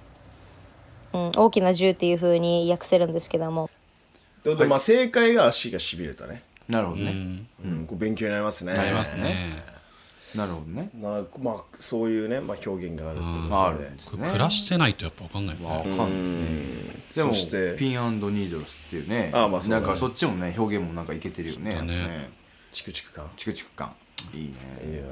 うん、大きな銃っていう風に訳せるんですけども。ということでまあ正解が足がしびれたね。なるほどね。うん。こう勉強になりますね。ありますね。なるほどね。なまあそういうね、まあ、表現があるってことで、すね。暮らしてないとやっぱ分かんないよわね。かんない。ねでもそして。ピンニードルスっていうね。あまあね。なんかそっちもね表現もなんかいけてるよね。だね。チクチク感。チクチク感。いいね。いや。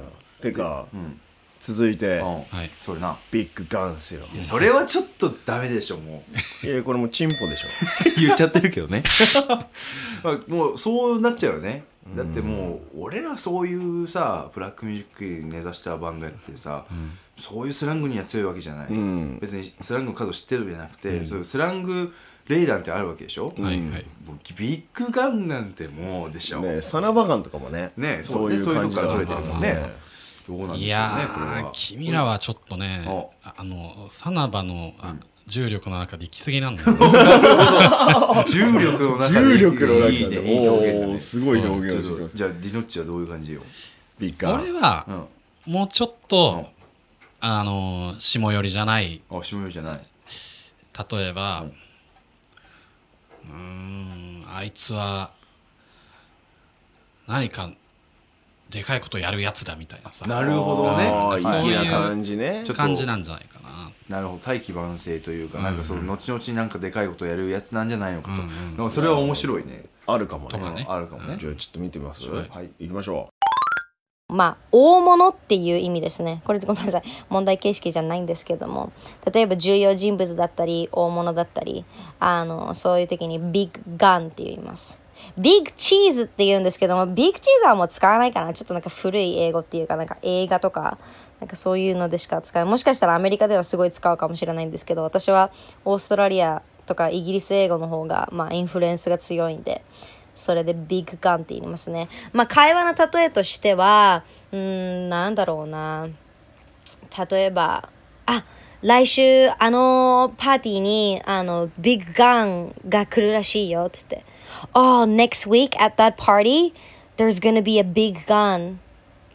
てか、ん続いてうん。はい。それな。ビッグガンっすよそれはちょっとダメでしょもう。いやこれもうチンポでしょ。言っちゃってるけどね。まあもうそうなっちゃうよね。だってもう俺らそういうさブラックミュージック根ざしたバンドやってさ、そういうスラングには強いわけじゃない、ん。別にスラングの数を知ってるわけじゃなくて、そういうスラングレイダーってあるわけでしょ、はいはい。もうビッグガンなんてもうでしょ、ねサナバガンとかもねねそういうそうね感じそういうとこから取れてるもんね。ねどうなんでしょうねいやこれーは、君らはちょっとねお、ああの、サナバのあ重力の中で行き過ぎなんだよ。重力の中で重力の中で。いいねいい表現だね。すごい表現をしてじゃあディノッチはどういう感じよ、俺はう、ん、もうちょっと、あの、下寄りじゃない、あ下寄りじゃない。例えば、うーん、あいつは、何か、でかいことやるやつだみたいなさ。なるほどね。あーそういう粋な感じね。ちょっと。感じなんじゃないかな。なるほど。大器晩成というか、なんかその後々なんかでかいことやるやつなんじゃないのかと、うんうんでもそれは面白いね、あるかもね。とかね。あるかもね、じゃあちょっと見てみます？はい。はい行きましょまあ、大物っていう意味ですね。これごめんなさい。問題形式じゃないんですけども。例えば重要人物だったり、大物だったり、あの、そういう時にビッグガンって言います。ビッグチーズって言うんですけども、ビッグチーズはもう使わないかな。ちょっとなんか古い英語っていうか、なんか映画とか、なんかそういうのでしか使う。もしかしたらアメリカではすごい使うかもしれないんですけど、私はオーストラリアとかイギリス英語の方が、まあ、インフルエンスが強いんで、それでビッグガンって言いますね。まあ、会話の例えとしては、うーん、なんだろうな。例えば、あ、来週、あのパーティーに、あの、ビッグガンが来るらしいよ、つって。Oh, next week at that party, there's gonna be a big gun.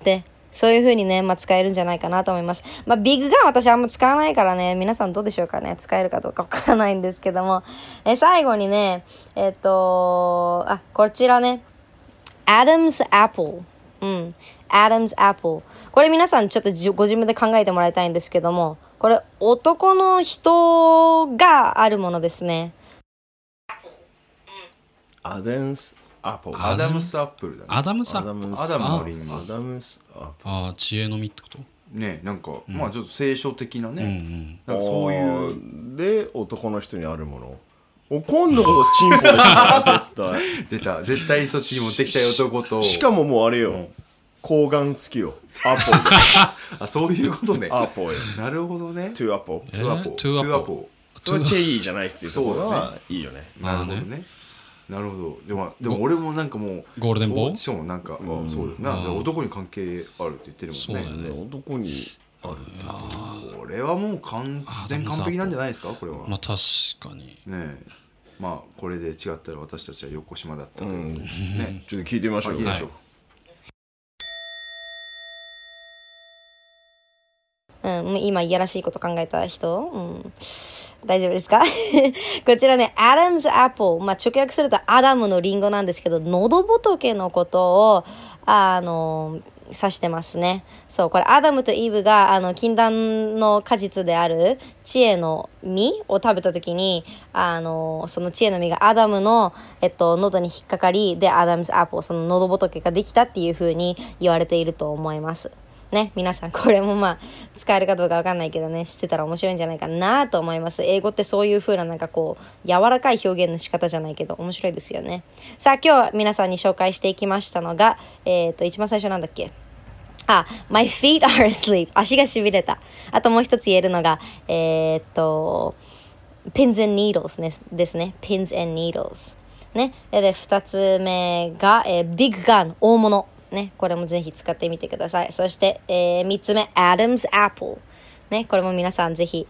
って、そういう風にね、まあ、使えるんじゃないかなと思います。まあ、ビッグガン私あんま使わないからね、皆さんどうでしょうかね、使えるかどうかわからないんですけども。え、最後にね、えっと、あ、こちらね、Adam's Apple。うん。Adam's Apple。これ皆さんちょっとご自分で考えてもらいたいんですけども、これ男の人があるものですね。 Adam's Apple Adam's Apple だね。アダムサアダムスアダムのリンゴ Adam's Appああ知恵の実ってこと？ねなんか、まあちょっと聖書的なうんうね、ん。なんかそういう。うで男の人にあるもの。お今度こそチンポでしょ絶対。出た。絶対にそっちに持ってきたい男と。しかももうあれよ。睾丸付きよ。アポあそういうことね。アポよ。なるほどね。トゥアポえ？トゥアポトゥアポトゥアポそれはチェイじゃないっていうところそうはいいよね。なるほどねなるほど。でもでも俺もなんかもうゴールデンボー？そうしかもなんか、あそうだよ。なうん男に関係あるって言ってるもんね。そうだよね。男にあるこれはもう完全完璧なんじゃないですか？これは、まあ確かに。ねえ。まあこれで違ったら私たちは横島だったというう、ん。ね。ちょっと聞いてみましょう。まあ聞きましょう、うん、今いやらしいこと考えた人、うん、大丈夫ですか？こちらね、アダムズアップル。まあ、直訳するとアダムのリンゴなんですけど、喉仏のことを、あの、指してますね。そう、これアダムとイブが、あの、禁断の果実である知恵の実を食べた時に、あの、その知恵の実がアダムの、えっと、喉に引っかかり、で、 Adam's Apple、その喉仏ができたっていう風に言われていると思います。ね、皆さんこれもまあ使えるかどうかわかんないけどね知ってたら面白いんじゃないかなと思います。英語ってそういう風ななんかこう柔らかい表現の仕方じゃないけど面白いですよね。さあ今日皆さんに紹介していきましたのがえっ、と一番最初なんだっけ？あ、my feet are asleep 足がしびれた。あともう一つ言えるのがえーっと pins and needles ねですね。pins and needles ね。で二つ目が、えー、big gun 大物。ね、これもぜひ使ってみてください。そして、えー、3つ目、Adam's Apple。ね、これも皆さんぜひ、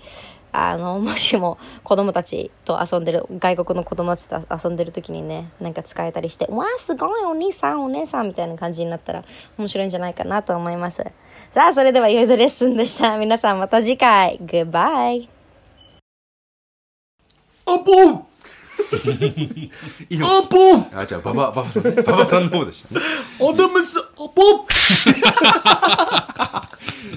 あの、もしも子供たちと遊んでる、外国の子供たちと遊んでる時にね、なんか使えたりして、わあ、すごいお兄さん、お姉さんみたいな感じになったら面白いんじゃないかなと思います。さあ、それではいよいよレッスンでした。皆さんまた次回。Goodbye! アポいいの？アポあじゃあババババさん。ねババさんの方でしたね。アダムスアポ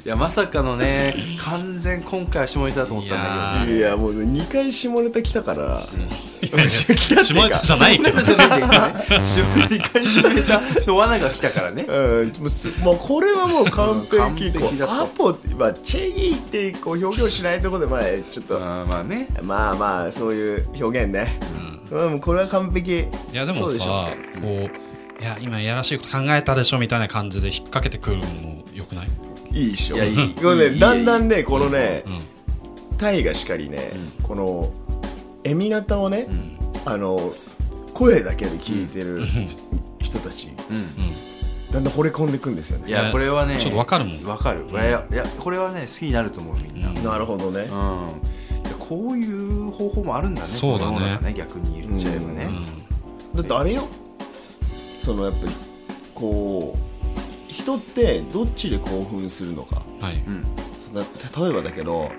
いやまさかのね完全今回は下ネタだと思ったんだけどね。いやもう2回下ネタ来たから。下ネタじゃないけどじゃないけどね。2回下ネタの罠が来たからね。うんもうすもうこれはもう完璧。完璧だとアポって、まあ、チェギーってこう表現しないところでまあちょっと。あーまあね。まあまあそういう表現ね、うん、もうこれは完璧。いやでもそうでしょ。うさねこういや今いやらしいこと考えたでしょみたいな感じで引っ掛けてくるのもよくない？いいっしょ。いやいい。これねだんだんねこのねうん。タイがしかりね、このエミナタをね、ん。あの声だけで聞いてる人たち、うん。だんだん惚れ込んでいくんですよね。いやこれはねちょっとわかるもん。わかる。いやいやこれはね好きになると思うみんな。うんなるほどね、いやこういう方法もあるんだねそうだね。この世の中逆に言っちゃえばね。だってあれよ。そのやっぱりこう人ってどっちで興奮するのか。はい。うん。その例えばだけど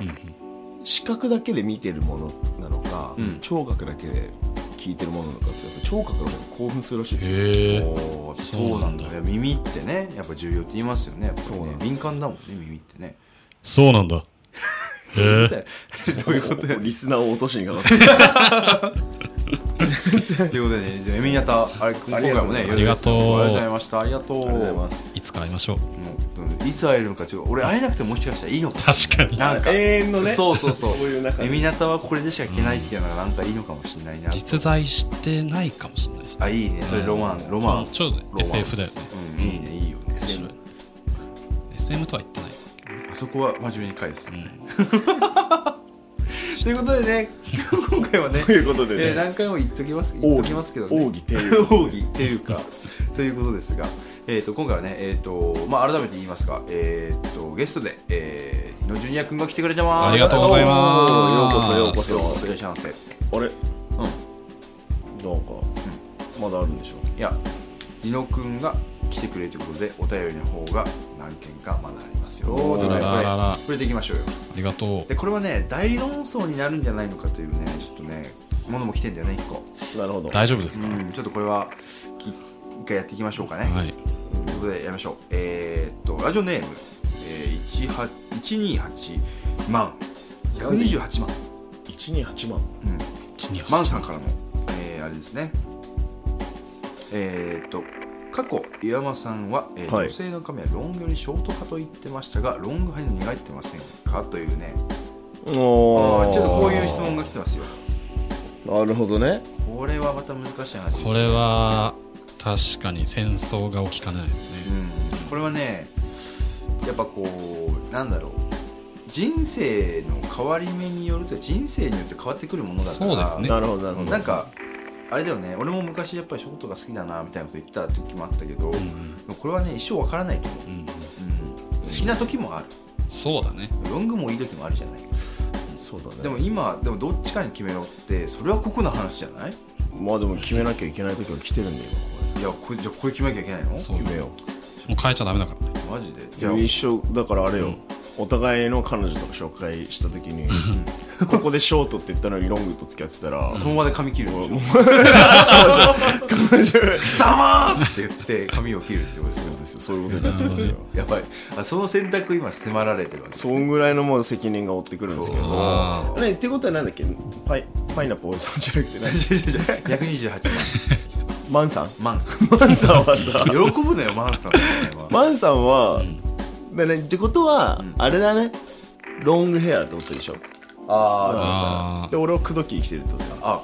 うんうん。視覚だけで見てるものなのか、うん。聴覚だけで聞いてるものなのかそれやっぱ聴覚の方が興奮するらしいですよ。そうなんだ。耳ってねやっぱ重要って言いますよね。ねそうなんだ。敏感だもんね耳ってね。そうなんだどういうことやリスナーを落としにかかって。ということでねじゃあエミニャタあれ今回もねありがとう。ございました。ありがとう。ありがとうございます。いつか会いましょういつ会えるのかちょっと俺会えなくてももしかしたらいいのかも。確かに。なんか永遠のねそうそうそう。そういう中で。エミナタはこれでしか聞けないっていうのがなんかいいのかもしれないな。実在してないかもしれないしね。あいいね。それロマンロマンス。ちょっとロマンス。SF だよね。うんいいねいいよね。SM SM とは言ってないそこは真面目に返す、ということでね今回はねということでね。えー何回も言っときます言っときますけどね。奥義っていう奥義 っていうか。ということですが、えー、と今回はね、えーとまあ、改めて言いますが、えー、とゲストで、えー、のジュニア君が来てくれてます。ありがとうございます。ようこそようこそようこそ。いらっしゃいませいあれなん。か、まだあるんでしょやリノ君が来てくれということでお便りの方が何件かまだありますよ。おーとい触れていきましょうよ。ありがとでこれはね大論争になるんじゃないのかというねちょっとねものも来てんだよね1個。なるほど。う大丈夫ですか、うんちょっとこれはき一回やっていきましょうかね、はい。ということでやりましょう。えー、っとラジオネーム、えー、18 128万。128万、128万。うん、マンさんからの、えーあれですね。えーっと過去岩間さんは、えーはい。女性の髪はロングよりショート派と言ってましたがロング派に苦いってませんか？というね。おあーちょっとこういう質問が来てますよ。なるほどね。これはまた難しい話ですね。これは確かに戦争が起きかねないですね。うん。これはねやっぱこうなんだろう。人生の変わり目によると人生によって変わってくるものだから。そうですね。なるほどなるほど。なんかあれだよね。俺も昔やっぱりショートが好きだなみたいなこと言った時もあったけど、うんこれはね一生わからないと思う、うん好きな時もある。そうだね。ロングもいい時もあるじゃない。そうだね。でも今でもどっちかに決めろってそれは酷な話じゃない？まあでも決めなきゃいけない時が来てるんだよいやこれじゃあこれ決めなきゃいけないの？決めよもう変えちゃダメだから。ねマジで？うじゃあ一生だからあれよ、お互いの彼女とか紹介した時に ここでショートって言ったのにロングと付き合ってたらその場で髪切るんでしょ？彼女貴様って言って髪を切るってことですよそうですよ。そういうことになってますよ。やばい。あその選択今迫られてるわけですね。そんぐらいのもう責任が負ってくるんですけどあねってことはなんだっけ？パイパイナポーさんじゃなくて何？128マンさん？万マンさん。マンさんはさ。喜ぶなよマンさんマンさんは、だねってことは、ん。あれだね。ロングヘアってことでしょ。ああで俺は口説きに来てるってことだあ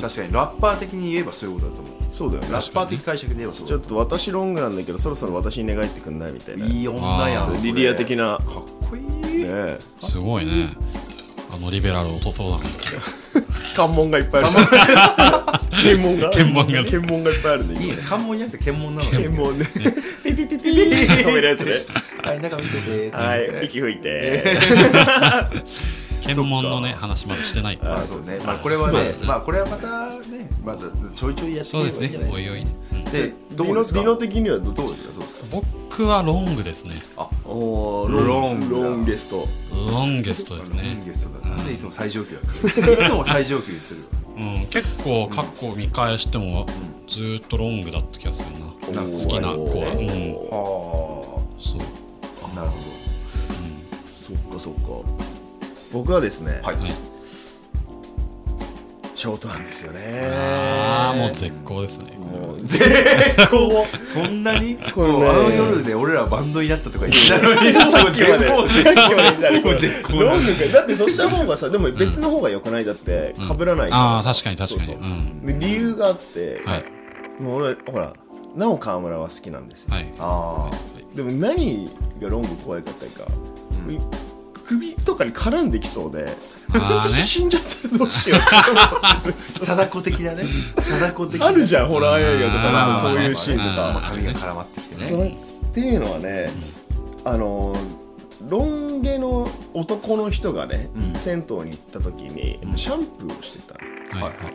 確かにラッパー的に言えばそういうことだと思う。そうだよね。ラッパー的解釈で言えばそうだちょっと私ロングなんだけどそろそろ私に願いってくんないみたいな。いい女やんリリア的な。かっこいい、ねすごいねあのリベラル落とそうだね関門がいっぱいある。検問が。検問が。ね検問がいっぱいあるんでいいね。関門じゃなくて検問なのね。検問ね。ピピピピー。止めるやつね。はい中見せてはい息吹いて検問のね話までしてない。あそうね。まあこれはねまあこれはまたねまだちょいちょいやってそうですいいんじゃないですか。ね。おいおい。ね、うんでデどうですか？ィノディノ的にはどどううですすか？どうですか？僕はロングですね。おーロロンングだ。ロンゲスト。ロンゲストですね。ゲストだ。なんでいつも最上級だいつも最上級にする。うん、結構過去見返してもずーっとロングだった気がするな。好きな子は。うん。はそう。あなるほそっかそっか僕はですね、はい。はいショートなんですよね。ああもう絶好ですねもう絶好。そんなに？これねもうあの夜で俺らバンドになったとか言ってたのに。さっきまで。もうさっきまで言ったらもう絶好。ロングかだってそした方がさでも別の方が良くないだって被らないから。ああ確かに確かに。そうそう。うん。で理由があって、はい。もう俺ほらなお川村は好きなんですよ。はい。あでも何がロング怖いかっていうか、首とかに絡んできそうでね。死んじゃったらどうしよう。貞子的なね。貞子的な。あるじゃんホラー映画とかそういうシーンとまあか髪が絡まってきてそのねっていうのはね、あのロン毛の男の人がね、うん。銭湯に行った時にうん。シャンプーをしてたの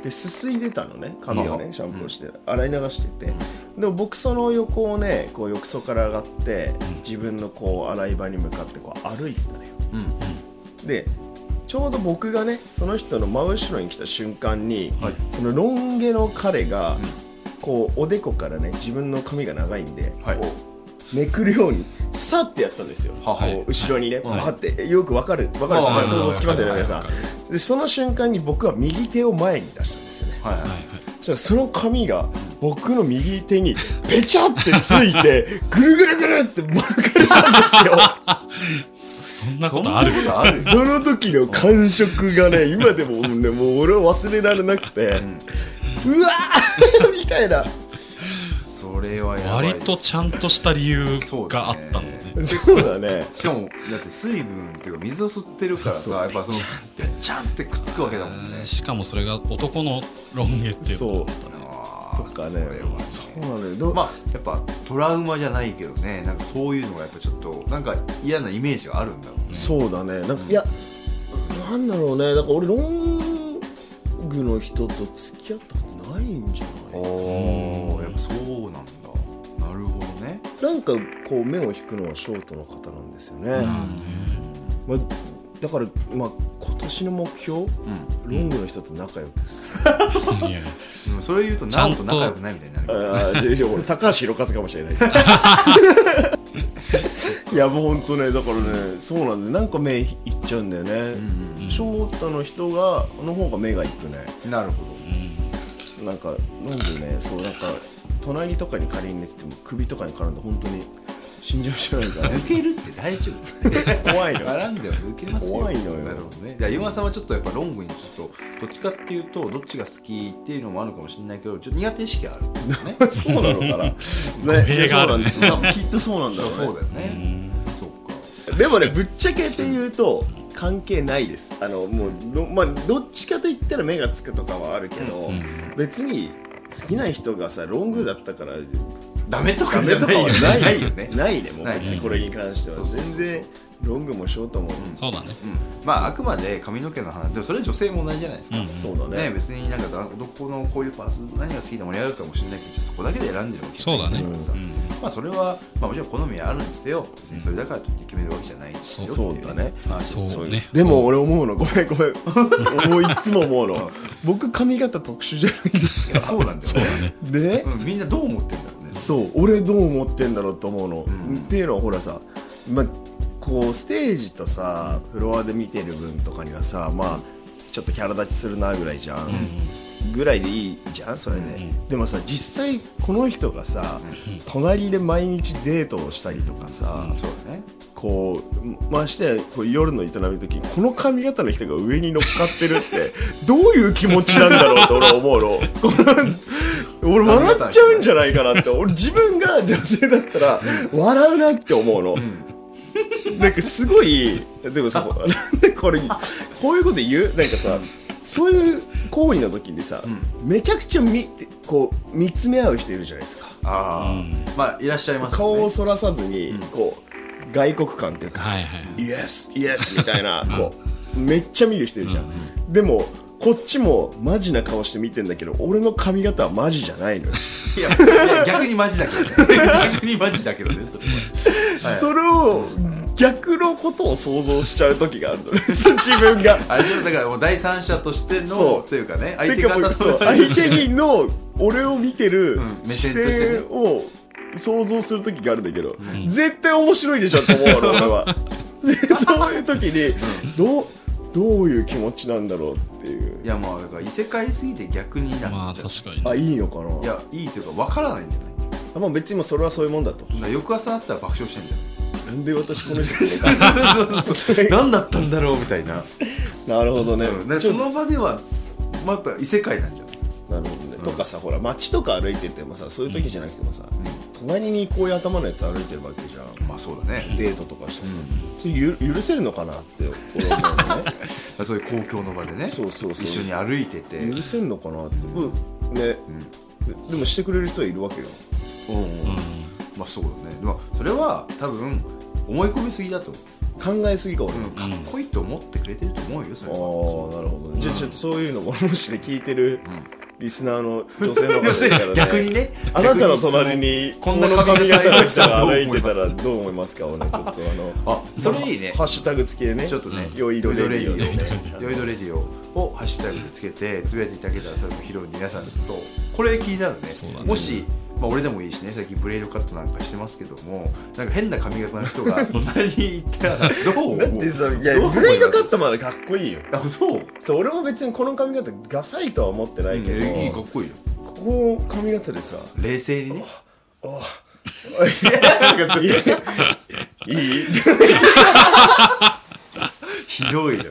ですすいでたのね髪をうんねシャンプーをして。洗い流してて。でも僕その横をねこう浴槽から上がって自分のこう洗い場に向かってこう歩いてたのよ。うんでちょうど僕がねその人の真後ろに来た瞬間に、はい。そのロン毛の彼が、こうおでこからね自分の髪が長いんで、はい。こうめくるようにさってやったんですよ、はこう後ろにね、はい。パって。よくわかる。わかるはい想像つきますよね皆さん。でその瞬間に僕は右手を前に出したんですよね。はいはい。そしたらその髪が僕の右手にペチャってついて ぐるぐるぐるって巻かれたんですよ。そんなことある？そんなことある。その時の感触がね今でもねもう俺は忘れられなくて、うわーみたいな。それはやばい割とちゃんとした理由があったんだよね。そうだね。しかもだって水分っていうか水を吸ってるからさやっぱそのべちゃんってくっつくわけだもんね。しかもそれが男のロン毛っていうそうあーとかね。それはね。そうなのよ。どまあやっぱトラウマじゃないけどね。なんかそういうのがやっぱちょっとなんか嫌なイメージがあるんだろうね。そうだね。なんかいやなんだろうね。だから俺ロングの人と付き合ったことないんじゃない？おー。やっぱそうななんかこう目を引くのはショートの方なんですよね、まあ、だから、まあ、今年の目標？うロングの人と仲良くする、いや。んでもそれ言うとちゃんとなんと仲良くないみたいになるああ違う違う俺高橋宏和かもしれない。で すいやもうほんとねだからねそうなんでなんか目いっちゃうんだよね、翔太の人がの方が目がいくね。なるほど。なんかなんでねそうなんか隣とかに仮に寝てても首とかに絡んで本当に死んじゃうじゃないかな抜けるって大丈夫？怖いの絡んでは抜けますよ。怖いのよ。なるほどね。いや岩間さんはちょっとやっぱロングにちょっとどっちかっていうとどっちが好きっていうのもあるかもしれないけどちょっと苦手意識あるんだよね。そうなのかな。ねそうなんですよ。きっとそうなんだろうね。そうだよね。そうか。でもねぶっちゃけて言うと関係ないです。あのもうど,、まあ、どっちかと言ったら目がつくとかはあるけど、別に好きな人がさロングだったからダメとかじゃないよ ないよね。ないね。もう別にこれに関しては。全然ロングもショートも。そうだね。うん。まああくまで髪の毛の話。でもそれ女性も同じじゃないですか、うん。そうだね。ね、別になんかだ男のこういうパーツ何が好きで盛り上がるかもしれないけどじゃあそこだけで選んでるわけじゃないそうだね。からさうん。まあそれは、まあ、もちろん好みはあるんですよ別にそれだからといって決めるわけじゃないですよそうっていだね。まあそうね。でも俺思うの。ごめんごめん。もういつも思うの。僕髪型特殊じゃないですか。そうなんだよね。で？うん、みんなどう思ってんだろうね。そう俺どう思ってんだろうと思うの、ん。っていうのはほらさ、まあ、こうステージとさフロアで見てる分とかにはさまあちょっとキャラ立ちするなぐらいじゃん、ぐらいでいいじゃんそれで、でもさ実際この人がさ、隣で毎日デートをしたりとかさ、そうだね。こうましてやこう夜の営みの時にこの髪型の人が上に乗っかってるって どういう気持ちなんだろうと俺は思う の。俺笑っちゃうんじゃないかなって。俺自分が女性だったら笑うなって思うの、なんかすごいでもさなんでこれこういうこと言う？なんかさそういう行為の時にさ、めちゃくちゃみこう見つめ合う人いるじゃないですか。ああ、まあいらっしゃいますよね。顔をそらさずに、こう外国感っていうかはいはいイエスイエスみたいなこうめっちゃ見る人いるじゃん、でもこっちもマジな顔して見てんだけど俺の髪型はマジじゃないのよ、いや逆にマジだけどね。逆にマジだけどねそれは、はい。それを逆のことを想像しちゃう時があるのね。自分が。あれだからもう第三者としてのというかね相手方うそう。と 相手にの俺を見てる視線を想像する時があるんだけど、絶対面白いでしょと思うの俺は。でそういう時にどうどういう気持ちなんだろう。っていう。いやまあだから異世界すぎて逆になまあっちゃう確かに。あいいのかな？いやいいというか分からないんじゃないあまあ別にもうそれはそういうもんだと。だから翌朝だったら爆笑してんじなんで私この人 何だったんだろうみたいな、なるほどね、うん、その場ではまあやっぱ異世界なんじゃないなるほどね、とかさほら街とか歩いててもさそういう時じゃなくてもさ、隣にこういう頭のやつ歩いてるわけじゃん。まあそうだね。デートとかしてさ、それゆ許せるのかなって俺思うのね。そういう公共の場でね。そうそうそう。一緒に歩いてて。許せんのかなって、うん、ね、でもしてくれる人はいるわけよ。うん。うん。まあそうだね。まあそれは多分思い込みすぎだと思う考えすぎか俺、うん、かっこいいと思ってくれてると思うよそれは。ああなるほど、ね。じゃあちょっとそういうのももしね聞いてるリスナーの女性の方がいたらね。逆にね。あなたの隣にこんな髪型の人が歩いてたらどう思いますか？をねちょっとあのあそれいいね。ハッシュタグ付きでね。ちょっとね、よいどレディオねィオヨイドレディオをハッシュタグでつけてつぶやいていただけたらそれも拾う皆さんちょっとこれ気になるね。もし、まあ、俺でもいいしね最近ブレードカットなんかしてますけどもなんか変な髪型の人が 隣にいたらどう思う？だってさいやブレイドカットまでかっこいいよ。あそう？そう俺も別にこの髪型ダサいとは思ってないけど、いいかっこいいよ。ここの髪型でさ冷静にね。なんかすげえいいひどいよ。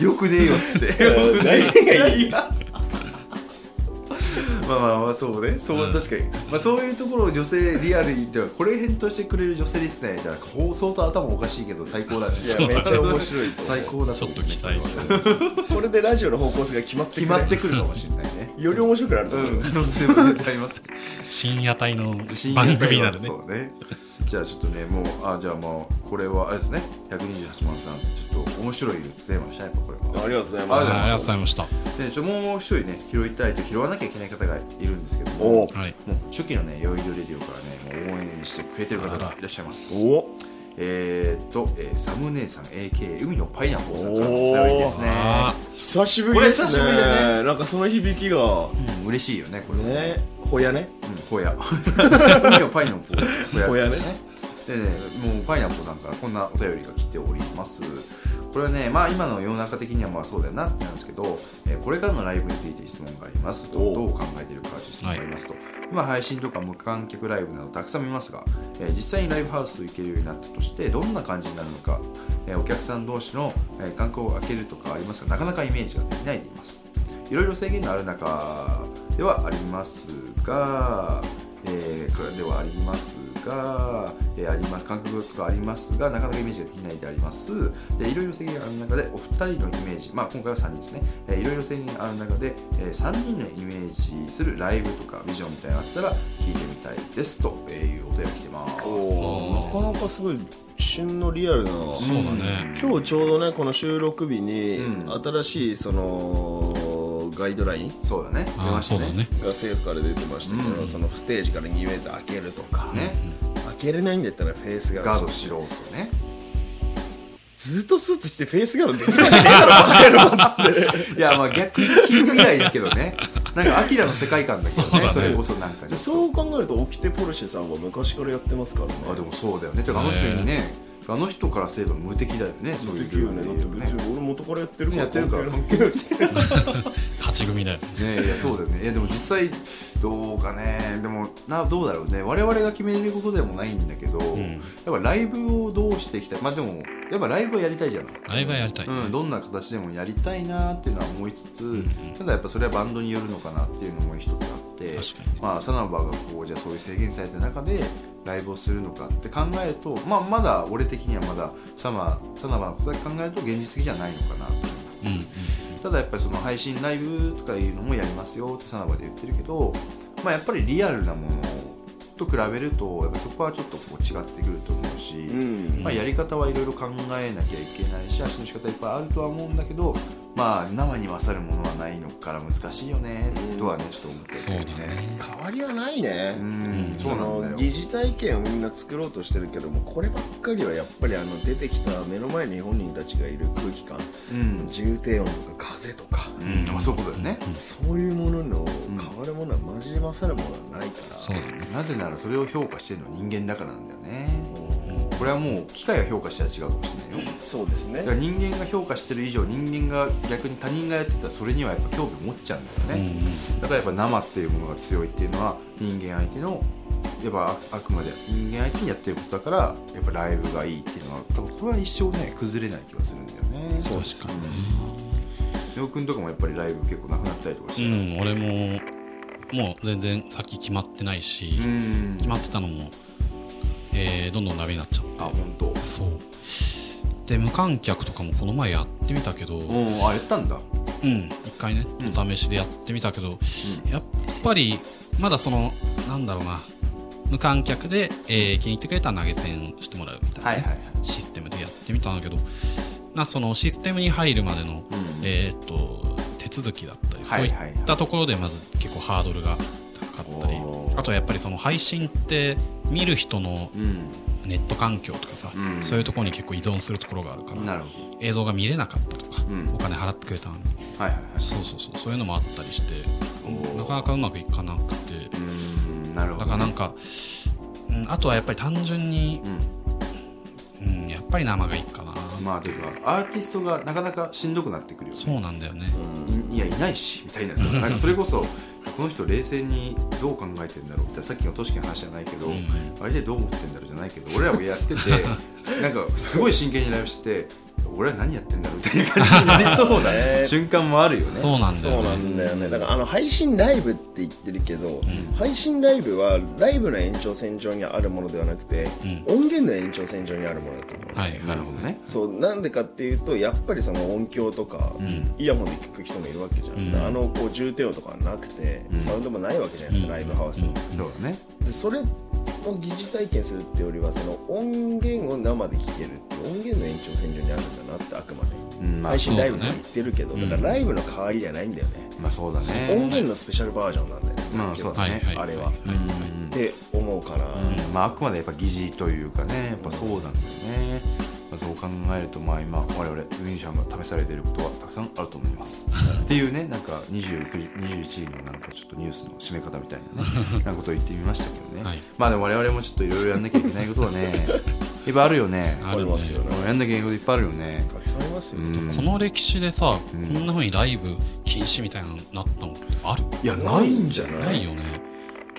よくねえよっつって。何がいい？まあまあまあそうね。そう、確かに、まあ、そういうところを女性リアルにではこれ返答してくれる女性リスナーいたらこう相当頭おかしいけど最高だね。いやめっちゃ面白いと思う。最高だちょっと期待する。これでラジオの方向性が決まってくる。決まってくるかもしれないね。より面白くなると思う、うん。可能性も全然あります 深夜帯の深夜帯は番組になるね。そうねじゃあちょっとねもうあじゃあもうこれはあれですね。128万さん。ちょっと面白いテーマでしたねこれは。ありがとうございます。はいありがとうございました。でちょもう一人ね拾いたいと拾わなきゃいけない方がいるんですけどおもはい。もう初期のねヨイドレディオからねもう応援してくれてる方がいらっしゃいます。おえー、っと、えーサム姉さん AK 海のパイナップルさんからのお便りですね。あ久しぶりですね。これ久しぶりだなんかその響きが。うん嬉しいよねこれね。ほやね小屋海はパイの小屋ですね。でねもうパイナップルさんからこんなお便りが来ております。これはねまあ今の世の中的にはまあそうだよなってなんですけど、えーこれからのライブについて質問があります。とおどう考えているか質問がありますと、今配信とか無観客ライブなどたくさん見ますが、えー実際にライブハウス行けるようになったとしてどんな感じになるのか、えーお客さん同士の、えー、観光を開けるとかありますがなかなかイメージができないでいます。いろいろ制限のある中ではありますが、えーこれではありますが、えーあります。感覚がありますがなかなかイメージができないであります。でいろいろ制限がある中でお二人のイメージ、まあ、今回は3人ですね、えーいろいろ制限がある中で、え3人のイメージするライブとかビジョンみたいなのがあったら聞いてみたいですというお便りが来てます。なかなかすごい旬のリアルなそうだね。今日ちょうどねこの収録日にうん。新しいそのガイドライン？そうだね。出あましたね。が政府から出てましたけど、うん。そのステージから2メーター開けるとか、ね開けれないんだったらフェイスガードガードしろとね。ずっとスーツ着てフェイスガードできるわけねえだろバカ野郎っつっていやまあ逆に着るぐらいだけどね。なんかアキラの世界観だけどね。それこそなんかそう考えるとオキテポルシェさんは昔からやってますからね。あでもそうだよね。てかあの人にねあの人からすれば無敵だよねそういうできるよね。だって別ねに俺元からやってるからやってるから。関係ない 勝ち組だよね。いやそうだよね。いやでも実際どうかね。でもなどうだろうね。我々が決めれることでもないんだけど、ん。やっぱライブをどうしていきたい？まあでもやっぱライブはやりたいじゃない？ライブはやりたい、うん、どんな形でもやりたいなっていうのは思いつつ、んただやっぱそれはバンドによるのかなっていうのも一つあってまあサナバがこうじゃあそういう制限された中でライブをするのかって考えると、まあ、まだ俺的にはまだサマサナバのことだけ考えると現実的じゃないのかなと思います、うんうんただやっぱりその配信ライブとかいうのもやりますよってサナバで言ってるけど、まあ、やっぱりリアルなものと比べるとやっぱそこはちょっとこう違ってくると思うし、うん。まあ、やり方はいろいろ考えなきゃいけないし足の仕方いっぱいあるとは思うんだけどまあ生に勝るものはないのから難しいよねとはねちょっと思ってるそうだね。変わりはないね。うん。そうなんだよ。の疑似体験をみんな作ろうとしてるけどもこればっかりはやっぱりあの出てきた目の前に本人たちがいる空気感。うん、重低音とか風とか。うん。まあ、そういうことだよね、そういうものの変わるものはマジで勝るものはないから。そうだね。なぜならそれを評価してるのは人間だからなんだよねこれはもう機械が評価したら違うかもしれないよ。そうですね。だから人間が評価してる以上人間が逆に他人がやってたらそれにはやっぱ興味を持っちゃうんだよね、だからやっぱ生っていうものが強いっていうのは人間相手のやっぱああくまで人間相手にやってることだからやっぱライブがいいっていうのは多分これは一生ね崩れない気がするんだよね。そう確かにりょうくんとかもやっぱりライブ結構なくなったりとかしうてん。俺ももう全然先決まってないし、うん。決まってたのも、えーどんどんダメになっちゃって。あ本当。そう。で無観客とかもこの前やってみたけどうんうんあやったんだ。一回ねお試しでやってみたけど、やっぱりまだそのなんだろうな無観客で、えー気に入ってくれたら投げ銭してもらうみたいなね、はいはいはい。システムでやってみたんだけどなそのシステムに入るまでの、うん。えーっと手続きだったり、はいはいはい。そういったところでまず結構ハードルがあとはやっぱりその配信って見る人のうん。ネット環境とかさ、うん。そういうところに結構依存するところがあるから映像が見れなかったとか、うん。お金払ってくれたのに。どはいはいはい。そうそうそう。そういうのもあったりしてなかなかうまくいかなくて。うん。なるほどだからなんか、うん、あとはやっぱり単純にう、ん。うん、やっぱり生がいいかな、まあというかアーティストがなかなかしんどくなってくるよね。そうなんだよね、いいやいないしみたいなそれこそこの人冷静にどう考えてんだろうってさっきの都市の話じゃないけど、ん。相手どう思ってんだろうじゃないけど俺らもやってて なんかすごい真剣にライブしてて俺は何やってんだろうみたいな感じになりそうなね。瞬間もあるよね。そうなんだそうよねなんだよね。だからあの配信ライブって言ってるけど、配信ライブはライブの延長線上にあるものではなくて、う音源の延長線上にあるものだと思う、はいはいなるほどね。そうなんでかっていうとやっぱりその音響とか、ん。イヤホンで聞く人もいるわけじゃん、うん。あのこう重低音とかはなくて、ん。サウンドもないわけじゃないですか、ライブハウス、うん。そうだね。でそれを疑似体験するってよりはその音源を生で聴けるって音源の延長線上にあるんだなってあくまで、うんまあ配信ライブそうだねとか言ってるけどだ,、うんからライブの代わりじゃないんだよね、まあそうだね。音源のスペシャルバージョンなんだよね、まあそうだね。あれははいはい。うん。って思うから、うん。まああくまでやっぱ疑似というかねやっぱそうなんだよねまあ、そう考えるとまあ今我々ミュージシャンが試されていることはたくさんあると思います。っていうねなんか29時21時のなんかちょっとニュースの締め方みたいなねなことを言ってみましたけどね、はい。まあでも我々もちょっといろいろやんなきゃいけないことはね いっぱいあるよね。あるねますよね。やんなきゃいけないこといっぱいあるよね。たくさんありますよ、うん。この歴史でさ、うん。こんな風にライブ禁止みたいなのになったのってある？いやないんじゃなないよね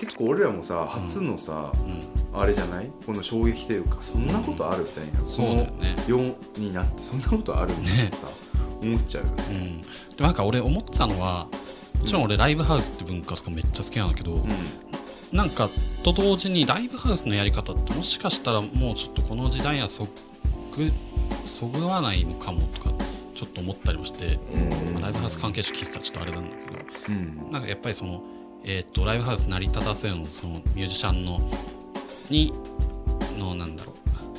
結構俺らもさ初のさ、うん。あれじゃない？この衝撃というかそんなことあるみたいな、そうだよね。この4になってそんなことあるんだってさ、思っちゃうよね。うん、でもなんか俺思ってたのはもちろん俺ライブハウスって文化とかめっちゃ好きなんだけど、なんかと同時にライブハウスのやり方ってもしかしたらもうちょっとこの時代にはそぐそぐわないのかもとかちょっと思ったりもして、うん。まあライブハウス関係者聞いてたらちょっとあれなんだけどうん。なんかやっぱりその、えー、とライブハウス成り立たせるのそのミュージシャンのにのなんだろう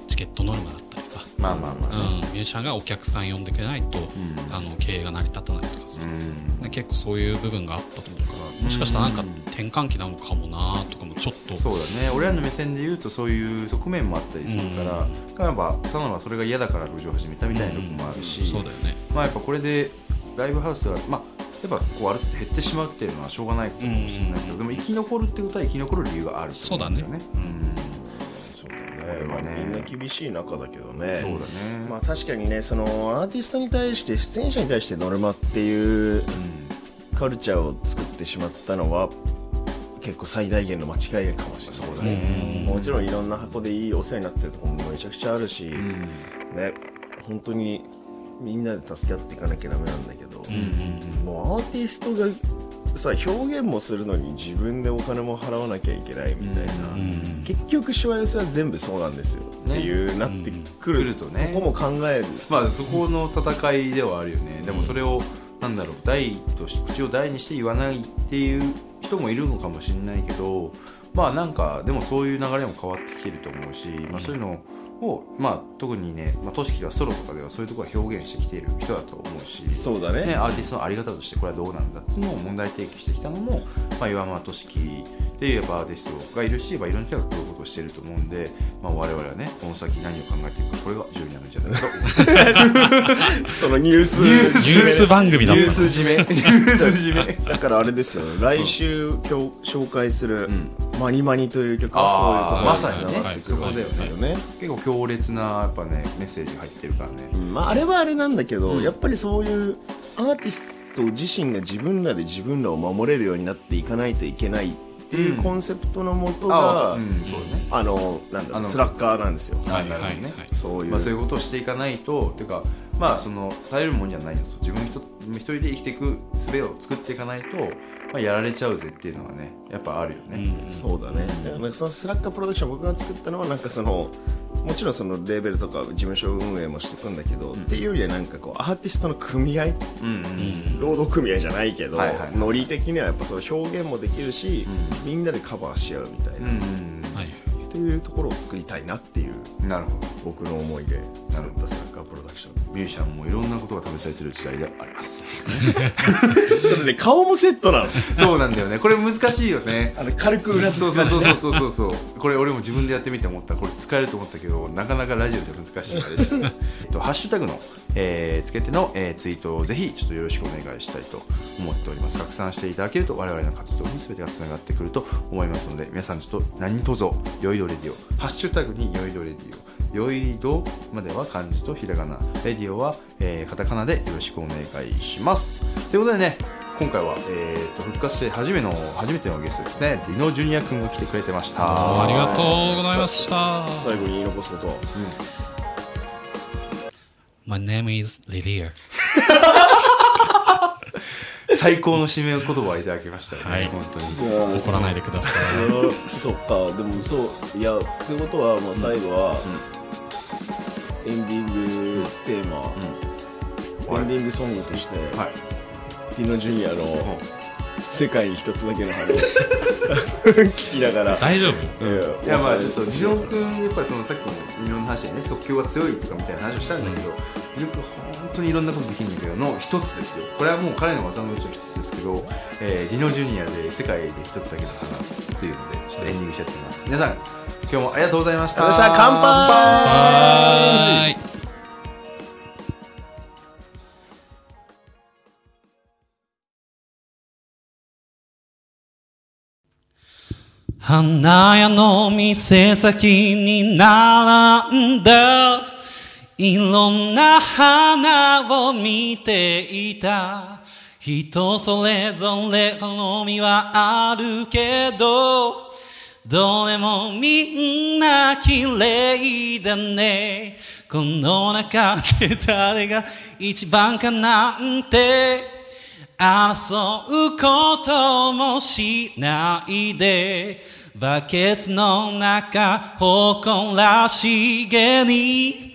チケットノルマだったりさ、まあまあまうん、あねミュージシャンがお客さん呼んでくれないと、うん。あの経営が成り立たないとかさ、うん。で結構そういう部分があったと思うからもしかしたらなんか転換期なのかもなとかもちょっと。そうだね。俺らの目線で言うとそういう側面もあったりするから、うん。やっぱサナはそれが嫌だから路上を始めたみたいなとこもあるし、そうだよね。まあやっぱこれでライブハウスがまあやっぱこうある程度減ってしまうっていうのはしょうがないことかもしれないけど、うん。でも生き残るってことは生き残る理由があると思うんだよね。そうだね。そうだね。これはねまあみんな厳しい中だけどね。そうだね。まあ確かにねそのアーティストに対して出演者に対してノルマっていうカルチャーを作ってしまったのは結構最大限の間違いかもしれないそうだね。もちろんいろんな箱でいいお世話になってるところもめちゃくちゃあるし、うん。ね本当にみんなで助け合っていかなきゃダメなんだけど、もうアーティストがさ表現もするのに自分でお金も払わなきゃいけないみたいな、うんうん結局しわ寄せは全部そうなんですよ、っていうなってくる,、来るとね。ここも考える。まあそこの戦いではあるよね、でもそれをなんだろう。大とし口を大にして言わないっていう人もいるのかもしれないけどまあなんかでもそういう流れも変わってきてると思うし、まあ、そういうのを、まあ、特にね、まあ、としきがソロとかではそういうところを表現してきている人だと思うしそうだね。ね、アーティストのあり方としてこれはどうなんだっていうのを問題提起してきたのも、まあ、岩間俊樹っていうやっぱアーティストがいるし、まあ、いろんな人がこういうことをしていると思うんで、まあ、我々はねこの先何を考えていくかこれが重要になるんじゃないかと思います。そのニュース。ニュース番組だニュース締め。ニュース締め。だからあれですよ。来週今日紹介するん「マニマニ」という曲はそういうところにつながってくるわけですよね。結構強烈なやっぱねメッセージが入ってるからね、うんまあ、あれはあれなんだけど、うん。やっぱりそういうアーティスト自身が自分らで自分らを守れるようになっていかないといけないっていうコンセプトのもとが、あうんあのなんだスラッガーなんですよ。はいはいはいそういう、まあ、そういうことをしていかないとっていうかまあその頼るもんじゃないんですよ。自分一一人で生きていく術を作っていかないと、まあ、やられちゃうぜっていうのはねやっぱあるよね、そうだね。だからそのスラッガープロダクション僕が作ったのはなんかそのもちろんそのレーベルとか事務所運営もしていくんだけど、っていうよりはなんかこうアーティストの組合うんうん労働組合じゃないけど、はいはいはい。ノリ的にはやっぱその表現もできるし、みんなでカバーし合うみたいな、うん。はいっていうところを作りたいなっていううんなるほど。僕の思いで作ったサッカープロダクション。ミュージシャンもいろんなことが試されてる時代であります。それで顔もセットなの。そうなんだよね。これ難しいよね。あの軽くうなずくそうそうそうそうそうそう。そうこれ俺も自分でやってみて思った。これ使えると思ったけどなかなかラジオじゃ難しいした えっとハッシュタグの、えーつけての、えーツイートをぜひちょっとよろしくお願いしたいと思っております。拡散していただけると我々の活動に全てがつながってくると思いますので皆さんちょっと何卒よいどレディオ。ハッシュタグによいどレディオ。よいどまでは漢字とひらがな。レディオは、えーカタカナでよろしくお願いします。ということでね今回は、えー、と復活して初めの初めてのゲストですね。ディノ・ジュニア君が来てくれてました。ありがとうございました。最後に言い残すこと。は My name is Lilia 最高の締め言葉をいただきましたよね、はい。本当に。怒らないでください。そっか。でもそういやってことはもう最後は、エンディングテーマ、エンディングソングとして、はい。ティノ・ジュニアのうん「世界に一つだけの花」を 聞きながら。大丈夫？いやまあちょっとディノ君やっぱりそのさっきもいろんな話でね即興が強いとかみたいな話をしたんだけど、よく本当にいろんなことできるんだけどの一つですよ。これはもう彼の技のうちの一つですけど、えー、リノジュニアで世界で一つだけの花というのでちょっとエンディングしちゃってます。皆さん今日もありがとうございました。乾杯。乾杯。花屋の店先に並んだいろんな花を見ていた。人それぞれ好みはあるけどどれもみんな綺麗だね。この中で誰が一番かなんて争うこともしないでバケツの中誇らしげに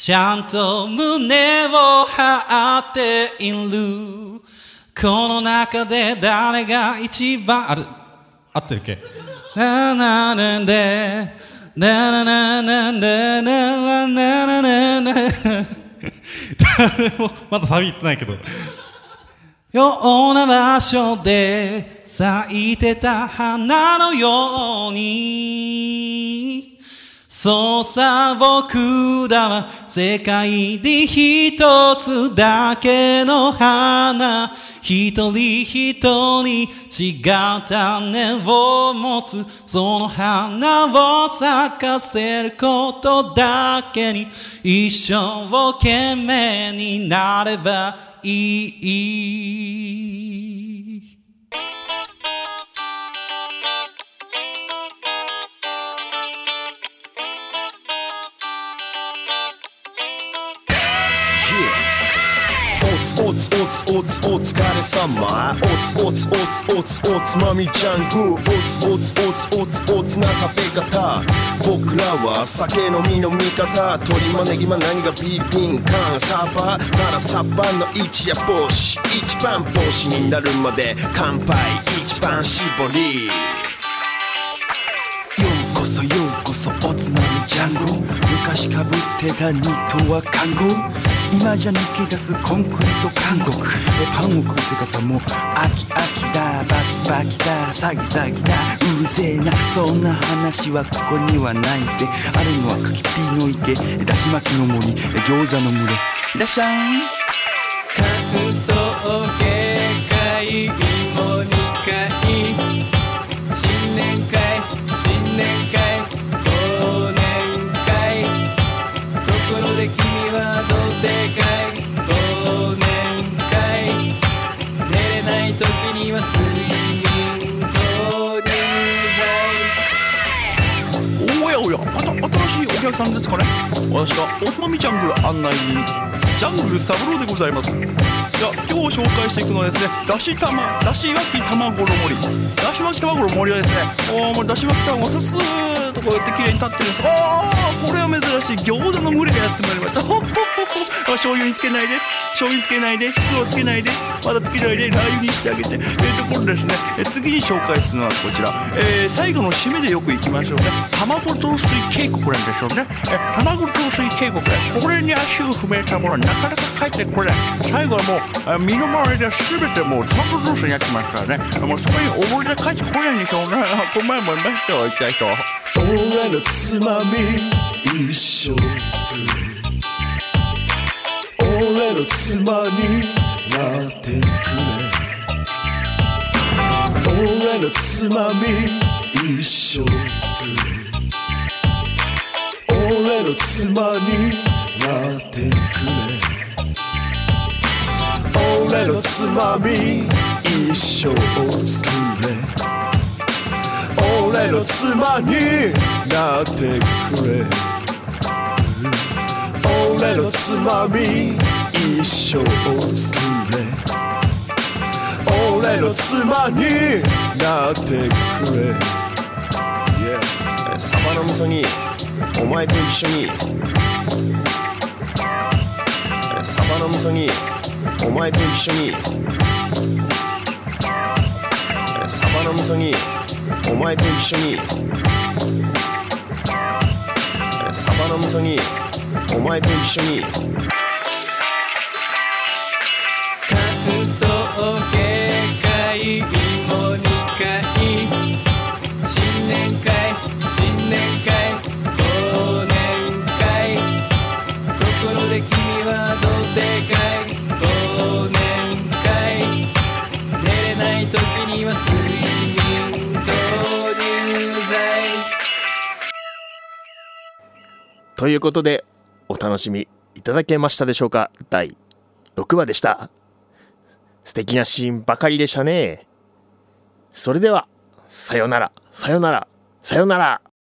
ちゃんと胸を張っている。この中で誰が一番ある？合ってるっけ？なななで。なななななななななな誰もまだサビ言ってないけど。ような場所で咲いてた花のように。そうさ僕らは世界で一つだけの花。一人一人違う種を持つ。その花を咲かせることだけに一生懸命になればいい。おつおつおつおつお疲れ様。おつおつおつおつおつまみちゃん。グーおつおつおつおつおつな食べ方僕らは酒飲みの味方鶏もねぎも何がビーピンカンサバならサバの一夜帽子一番帽子になるまで乾杯一番搾りようこそようこそおつまみジャンゴ昔かぶってたニットは看護今じゃ抜け出すコンクリート監獄えパンを食うせかさも飽き飽きだバキバキだ詐欺詐欺だうるせえなそんな話はここにはないぜあるのは柿ピーの池だし巻きの森餃子の群れいらっしゃい感想警戒芋2回新年会新年会お客さんですかね。私がおつまみジャングル案内人ジャングル三郎でございます。じゃあ今日紹介していくのはですねだし玉だし巻き卵の森。だし巻き卵の森はですねおーもうだし巻き卵がスーッとこうやって綺麗に立ってるんです。ああこれは珍しい。餃子の群れがやってまいりました。ほっほっ醤油につけないで。醤油につけないで。酢をつけないで。まだつけないで。ラー油にしてあげて。えーところですね。え次に紹介するのはこちら、えー最後の締めでよく行きましょうね。卵雑炊渓谷なんでしょうね。え卵雑炊渓谷これに足を踏めたものはなかなか帰ってこれ最後はもうあ身の回りで全てもう卵雑炊になってますからね。もうそこに溺れて帰ってこないんでしょうね。この前もいましたよ一回と俺のつまみ一生作れ俺の妻になってくれ。俺のつまみ一生作れ。俺の妻になってくれ。俺のつまみ一生作れ俺の妻になってくれ俺のつまみ一生作れ俺の妻になってくれ。Yeah サバの味噌煮お前と一緒に。サバの味噌煮お前と一緒に。サバの味噌煮お前と一緒に。サバの味噌煮お前と一緒に。ということでお楽しみいただけましたでしょうか？第6話でした。素敵なシーンばかりでしたね。それではさよならさよならさよなら。